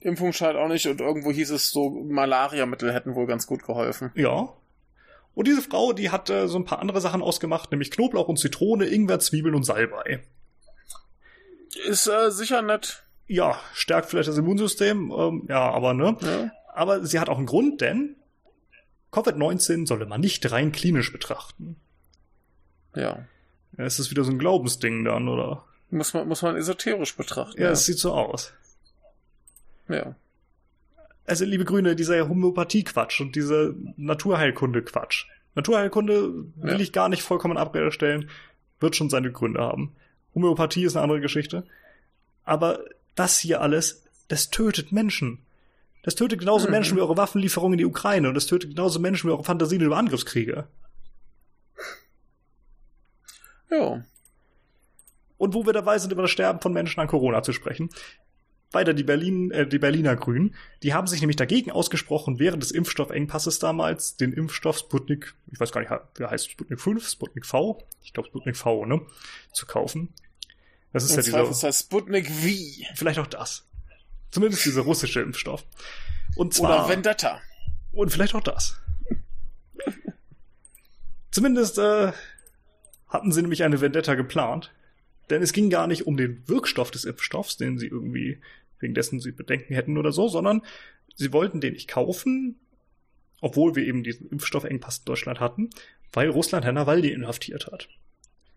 B: Impfung schadet auch nicht und irgendwo hieß es so, Malariamittel hätten wohl ganz gut geholfen.
A: Ja. Und diese Frau, die hat äh, so ein paar andere Sachen ausgemacht, nämlich Knoblauch und Zitrone, Ingwer, Zwiebeln und Salbei.
B: Ist äh, sicher nett.
A: Ja, stärkt vielleicht das Immunsystem, ähm, ja, aber ne?
B: Ja?
A: Aber sie hat auch einen Grund, denn Covid-19 solle man nicht rein klinisch betrachten.
B: ja.
A: Ja, ist das wieder so ein Glaubensding dann, oder?
B: Muss man, muss man esoterisch betrachten.
A: Ja, es sieht so aus.
B: ja.
A: Also, liebe Grüne, dieser Homöopathie-Quatsch und diese Naturheilkunde-Quatsch. Naturheilkunde will
B: Ja.
A: ich gar nicht vollkommen abstellen, wird schon seine Gründe haben. Homöopathie ist eine andere Geschichte. Aber das hier alles, das tötet Menschen. Das tötet genauso
B: Mhm.
A: Menschen wie eure Waffenlieferung in die Ukraine und das tötet genauso Menschen wie eure Fantasien über Angriffskriege.
B: Ja.
A: Und wo wir dabei sind, über das Sterben von Menschen an Corona zu sprechen. Weiter die, Berlin, äh, die Berliner Grünen, die haben sich nämlich dagegen ausgesprochen, während des Impfstoffengpasses damals den Impfstoff Sputnik, ich weiß gar nicht, wie heißt Sputnik 5, Sputnik V, ich glaube Sputnik V, ne, zu kaufen. Das ist
B: Im
A: ja dieser,
B: Sputnik V.
A: vielleicht auch das. Zumindest dieser russische Impfstoff. Und zwar,
B: Oder Vendetta.
A: und vielleicht auch das. Zumindest äh, hatten sie nämlich eine Vendetta geplant. Denn es ging gar nicht um den Wirkstoff des Impfstoffs, den sie irgendwie, wegen dessen sie Bedenken hätten oder so, sondern sie wollten den nicht kaufen, obwohl wir eben diesen Impfstoffengpass in Deutschland hatten, weil Russland Herrn Nawalny inhaftiert hat.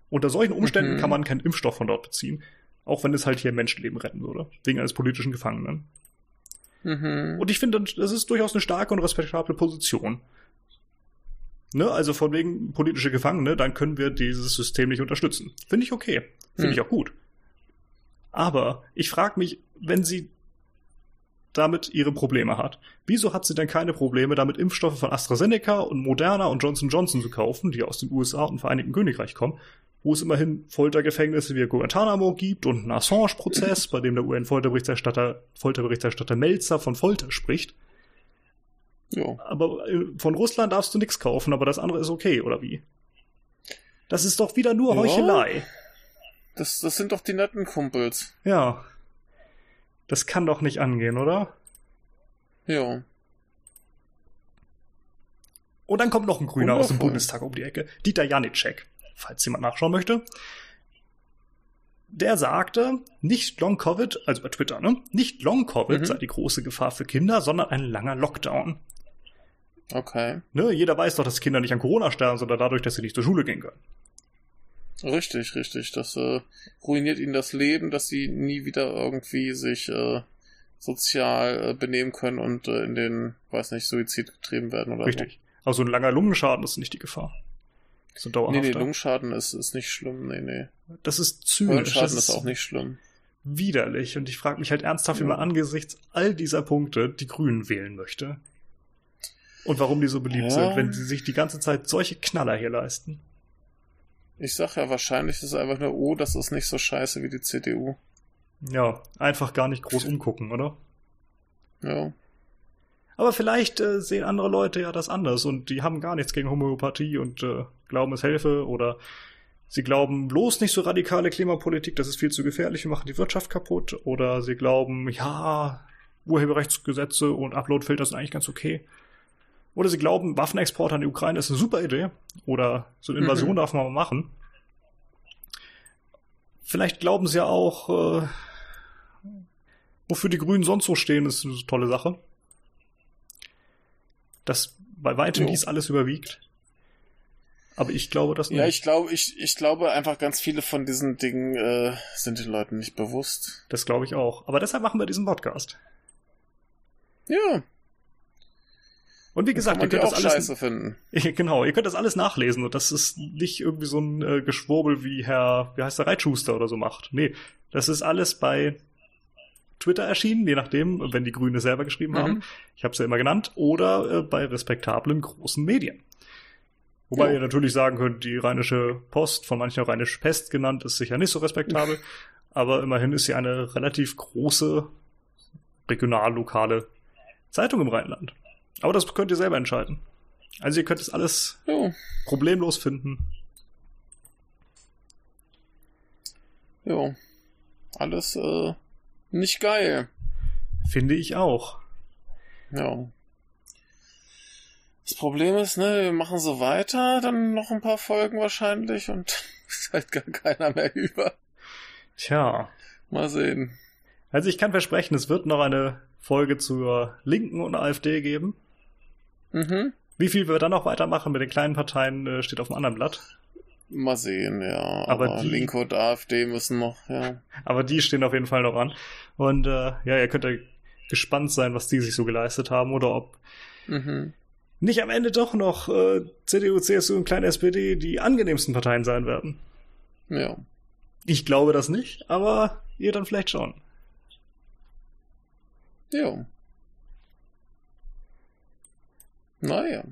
A: Unter solchen Umständen
B: Mhm.
A: kann man keinen Impfstoff von dort beziehen, auch wenn es halt hier Menschenleben retten würde, wegen eines politischen Gefangenen.
B: Mhm.
A: Und ich finde, das ist durchaus eine starke und respektable Position. Ne, also von wegen politische Gefangene, dann können wir dieses System nicht unterstützen. Finde ich okay. Finde
B: Hm.
A: ich auch gut. Aber ich frage mich, wenn sie damit ihre Probleme hat, wieso hat sie denn keine Probleme, damit Impfstoffe von AstraZeneca und Moderna und Johnson Johnson zu kaufen, die aus den USA und dem Vereinigten Königreich kommen, wo es immerhin Foltergefängnisse wie Guantanamo gibt und einen Assange-Prozess, *laughs* bei dem der UN-Folterberichterstatter Folterberichterstatter Melzer von Folter spricht.
B: Ja.
A: Aber äh, von Russland darfst du nichts kaufen, aber das andere ist okay, oder wie? Das ist doch wieder nur
B: Ja.
A: Heuchelei.
B: Das, das sind doch die netten Kumpels.
A: Ja. Das kann doch nicht angehen, oder?
B: Ja.
A: Und dann kommt noch ein Grüner aus dem
B: Wundervoll.
A: Bundestag um die Ecke. Dieter Janicek, falls jemand nachschauen möchte. Der sagte, nicht Long Covid, also bei Twitter, ne? Nicht Long Covid
B: Mhm.
A: sei die große Gefahr für Kinder, sondern ein langer Lockdown.
B: Okay.
A: Ne? Jeder weiß doch, dass Kinder nicht an Corona sterben, sondern dadurch, dass sie nicht zur Schule gehen können.
B: Richtig, richtig. Das äh, ruiniert ihnen das Leben, dass sie nie wieder irgendwie sich äh, sozial äh, benehmen können und äh, in den, weiß nicht, Suizid getrieben werden oder
A: Richtig. Also ein langer Lungenschaden ist nicht die Gefahr. So
B: so. Nee,
A: dauerhaft.
B: nee, Lungenschaden ist, ist nicht schlimm. Nee, nee.
A: das ist zynisch.
B: Hirnschaden
A: Das
B: ist auch nicht schlimm.
A: widerlich. Und ich frage mich halt ernsthaft, wie
B: Ja.
A: man angesichts all dieser Punkte die Grünen wählen möchte. Und warum die so beliebt
B: Ja.
A: sind, wenn sie sich die ganze Zeit solche Knaller hier leisten.
B: Ich sag ja, wahrscheinlich ist es einfach nur, oh, das ist nicht so scheiße wie die CDU.
A: Ja, einfach gar nicht groß umgucken, oder?
B: Ja.
A: Aber vielleicht äh, sehen andere Leute ja das anders und die haben gar nichts gegen Homöopathie und äh, glauben, es helfe oder sie glauben bloß nicht so radikale Klimapolitik, das ist viel zu gefährlich, wir machen die Wirtschaft kaputt oder sie glauben, ja, Urheberrechtsgesetze und Uploadfilter sind eigentlich ganz okay. Oder sie glauben, Waffenexport an die Ukraine ist eine super Idee oder so eine Invasion
B: Mhm.
A: darf man mal machen. Vielleicht glauben sie ja auch, äh, wofür die Grünen sonst so stehen, ist eine tolle Sache. Dass bei weitem
B: Jo.
A: dies alles überwiegt. Aber ich glaube das nicht.
B: Ja, ich glaube, ich, ich glaube einfach ganz viele von diesen Dingen äh, sind den Leuten nicht bewusst.
A: das glaube ich auch. Aber deshalb machen wir diesen Podcast.
B: Ja,
A: Und wie gesagt, ihr könnt das alles
B: scheiße finden. *laughs*
A: genau, ihr könnt das alles nachlesen und das ist nicht irgendwie so ein äh, Geschwurbel wie Herr, wie heißt der Reitschuster oder so macht. Nee, das ist alles bei Twitter erschienen, je nachdem, wenn die Grüne selber geschrieben
B: Mhm.
A: haben. Ich habe es ja immer genannt oder äh, bei respektablen großen Medien. Wobei
B: Ja.
A: ihr natürlich sagen könnt, die Rheinische Post, von manchen auch Rheinische Pest genannt, ist sicher nicht so respektabel. aber immerhin ist sie eine relativ große, regional-lokale Zeitung im Rheinland. Aber das könnt ihr selber entscheiden. Also ihr könnt es alles
B: Jo,
A: problemlos finden.
B: jo. Alles äh, nicht geil.
A: Finde ich auch.
B: Ja. Das Problem ist, ne, wir machen so weiter, dann noch ein paar Folgen wahrscheinlich und *laughs* ist halt gar keiner mehr über.
A: Tja.
B: Mal sehen.
A: Also ich kann versprechen, es wird noch eine Folge zur Linken und AfD geben.
B: Mhm.
A: Wie viel wir dann noch weitermachen mit den kleinen Parteien, äh, steht auf dem anderen Blatt.
B: Mal sehen, ja.
A: Aber
B: Aber,
A: die-
B: Linke und AfD müssen noch, ja. *laughs*
A: Aber die stehen auf jeden Fall noch an. Und äh, ja, ihr könnt ja gespannt sein, was die sich so geleistet haben oder ob
B: Mhm.
A: Nicht am Ende doch noch äh, CDU, CSU und kleine SPD die angenehmsten Parteien sein werden.
B: Ja.
A: Ich glaube das nicht, aber ihr dann vielleicht schon.
B: Ja. Naja.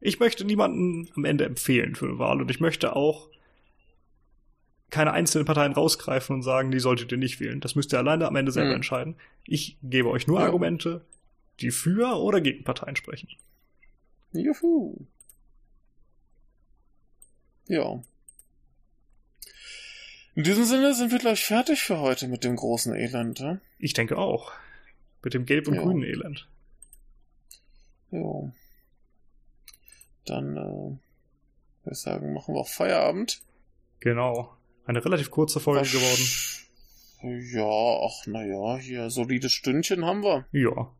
A: Ich möchte niemanden am Ende empfehlen für eine Wahl und ich möchte auch keine einzelnen Parteien rausgreifen und sagen, die solltet ihr nicht wählen. Das müsst ihr alleine am Ende selber
B: Mhm.
A: entscheiden. Ich gebe euch nur
B: Ja.
A: Argumente, die für oder gegen Parteien sprechen.
B: Juhu. Ja. In diesem Sinne sind wir gleich fertig für heute mit dem großen Elend, ja?
A: Ich denke auch. Mit dem gelb und
B: Ja.
A: grünen Elend.
B: Jo. Dann, äh, würde ich sagen, machen wir auch Feierabend.
A: Genau. Eine relativ kurze Folge geworden.
B: Ja, ach, naja, hier, solides Stündchen haben wir.
A: Ja.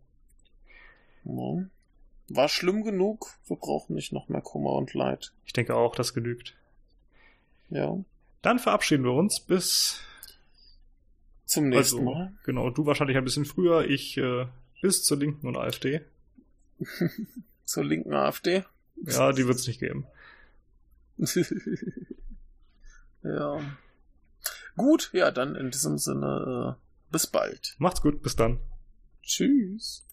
B: Ja. War schlimm genug. Wir brauchen nicht noch mehr Kummer und Leid.
A: Ich denke auch, das genügt.
B: Ja.
A: Dann verabschieden wir uns bis.
B: Zum nächsten
A: Also,
B: Mal.
A: genau, du wahrscheinlich ein bisschen früher, ich äh, bis zur Linken und AfD. *laughs*
B: Zur linken AfD.
A: Ja, die wird es nicht geben. *laughs*
B: ja. Gut, ja, dann in diesem Sinne, äh, bis bald.
A: Macht's gut, bis dann.
B: Tschüss.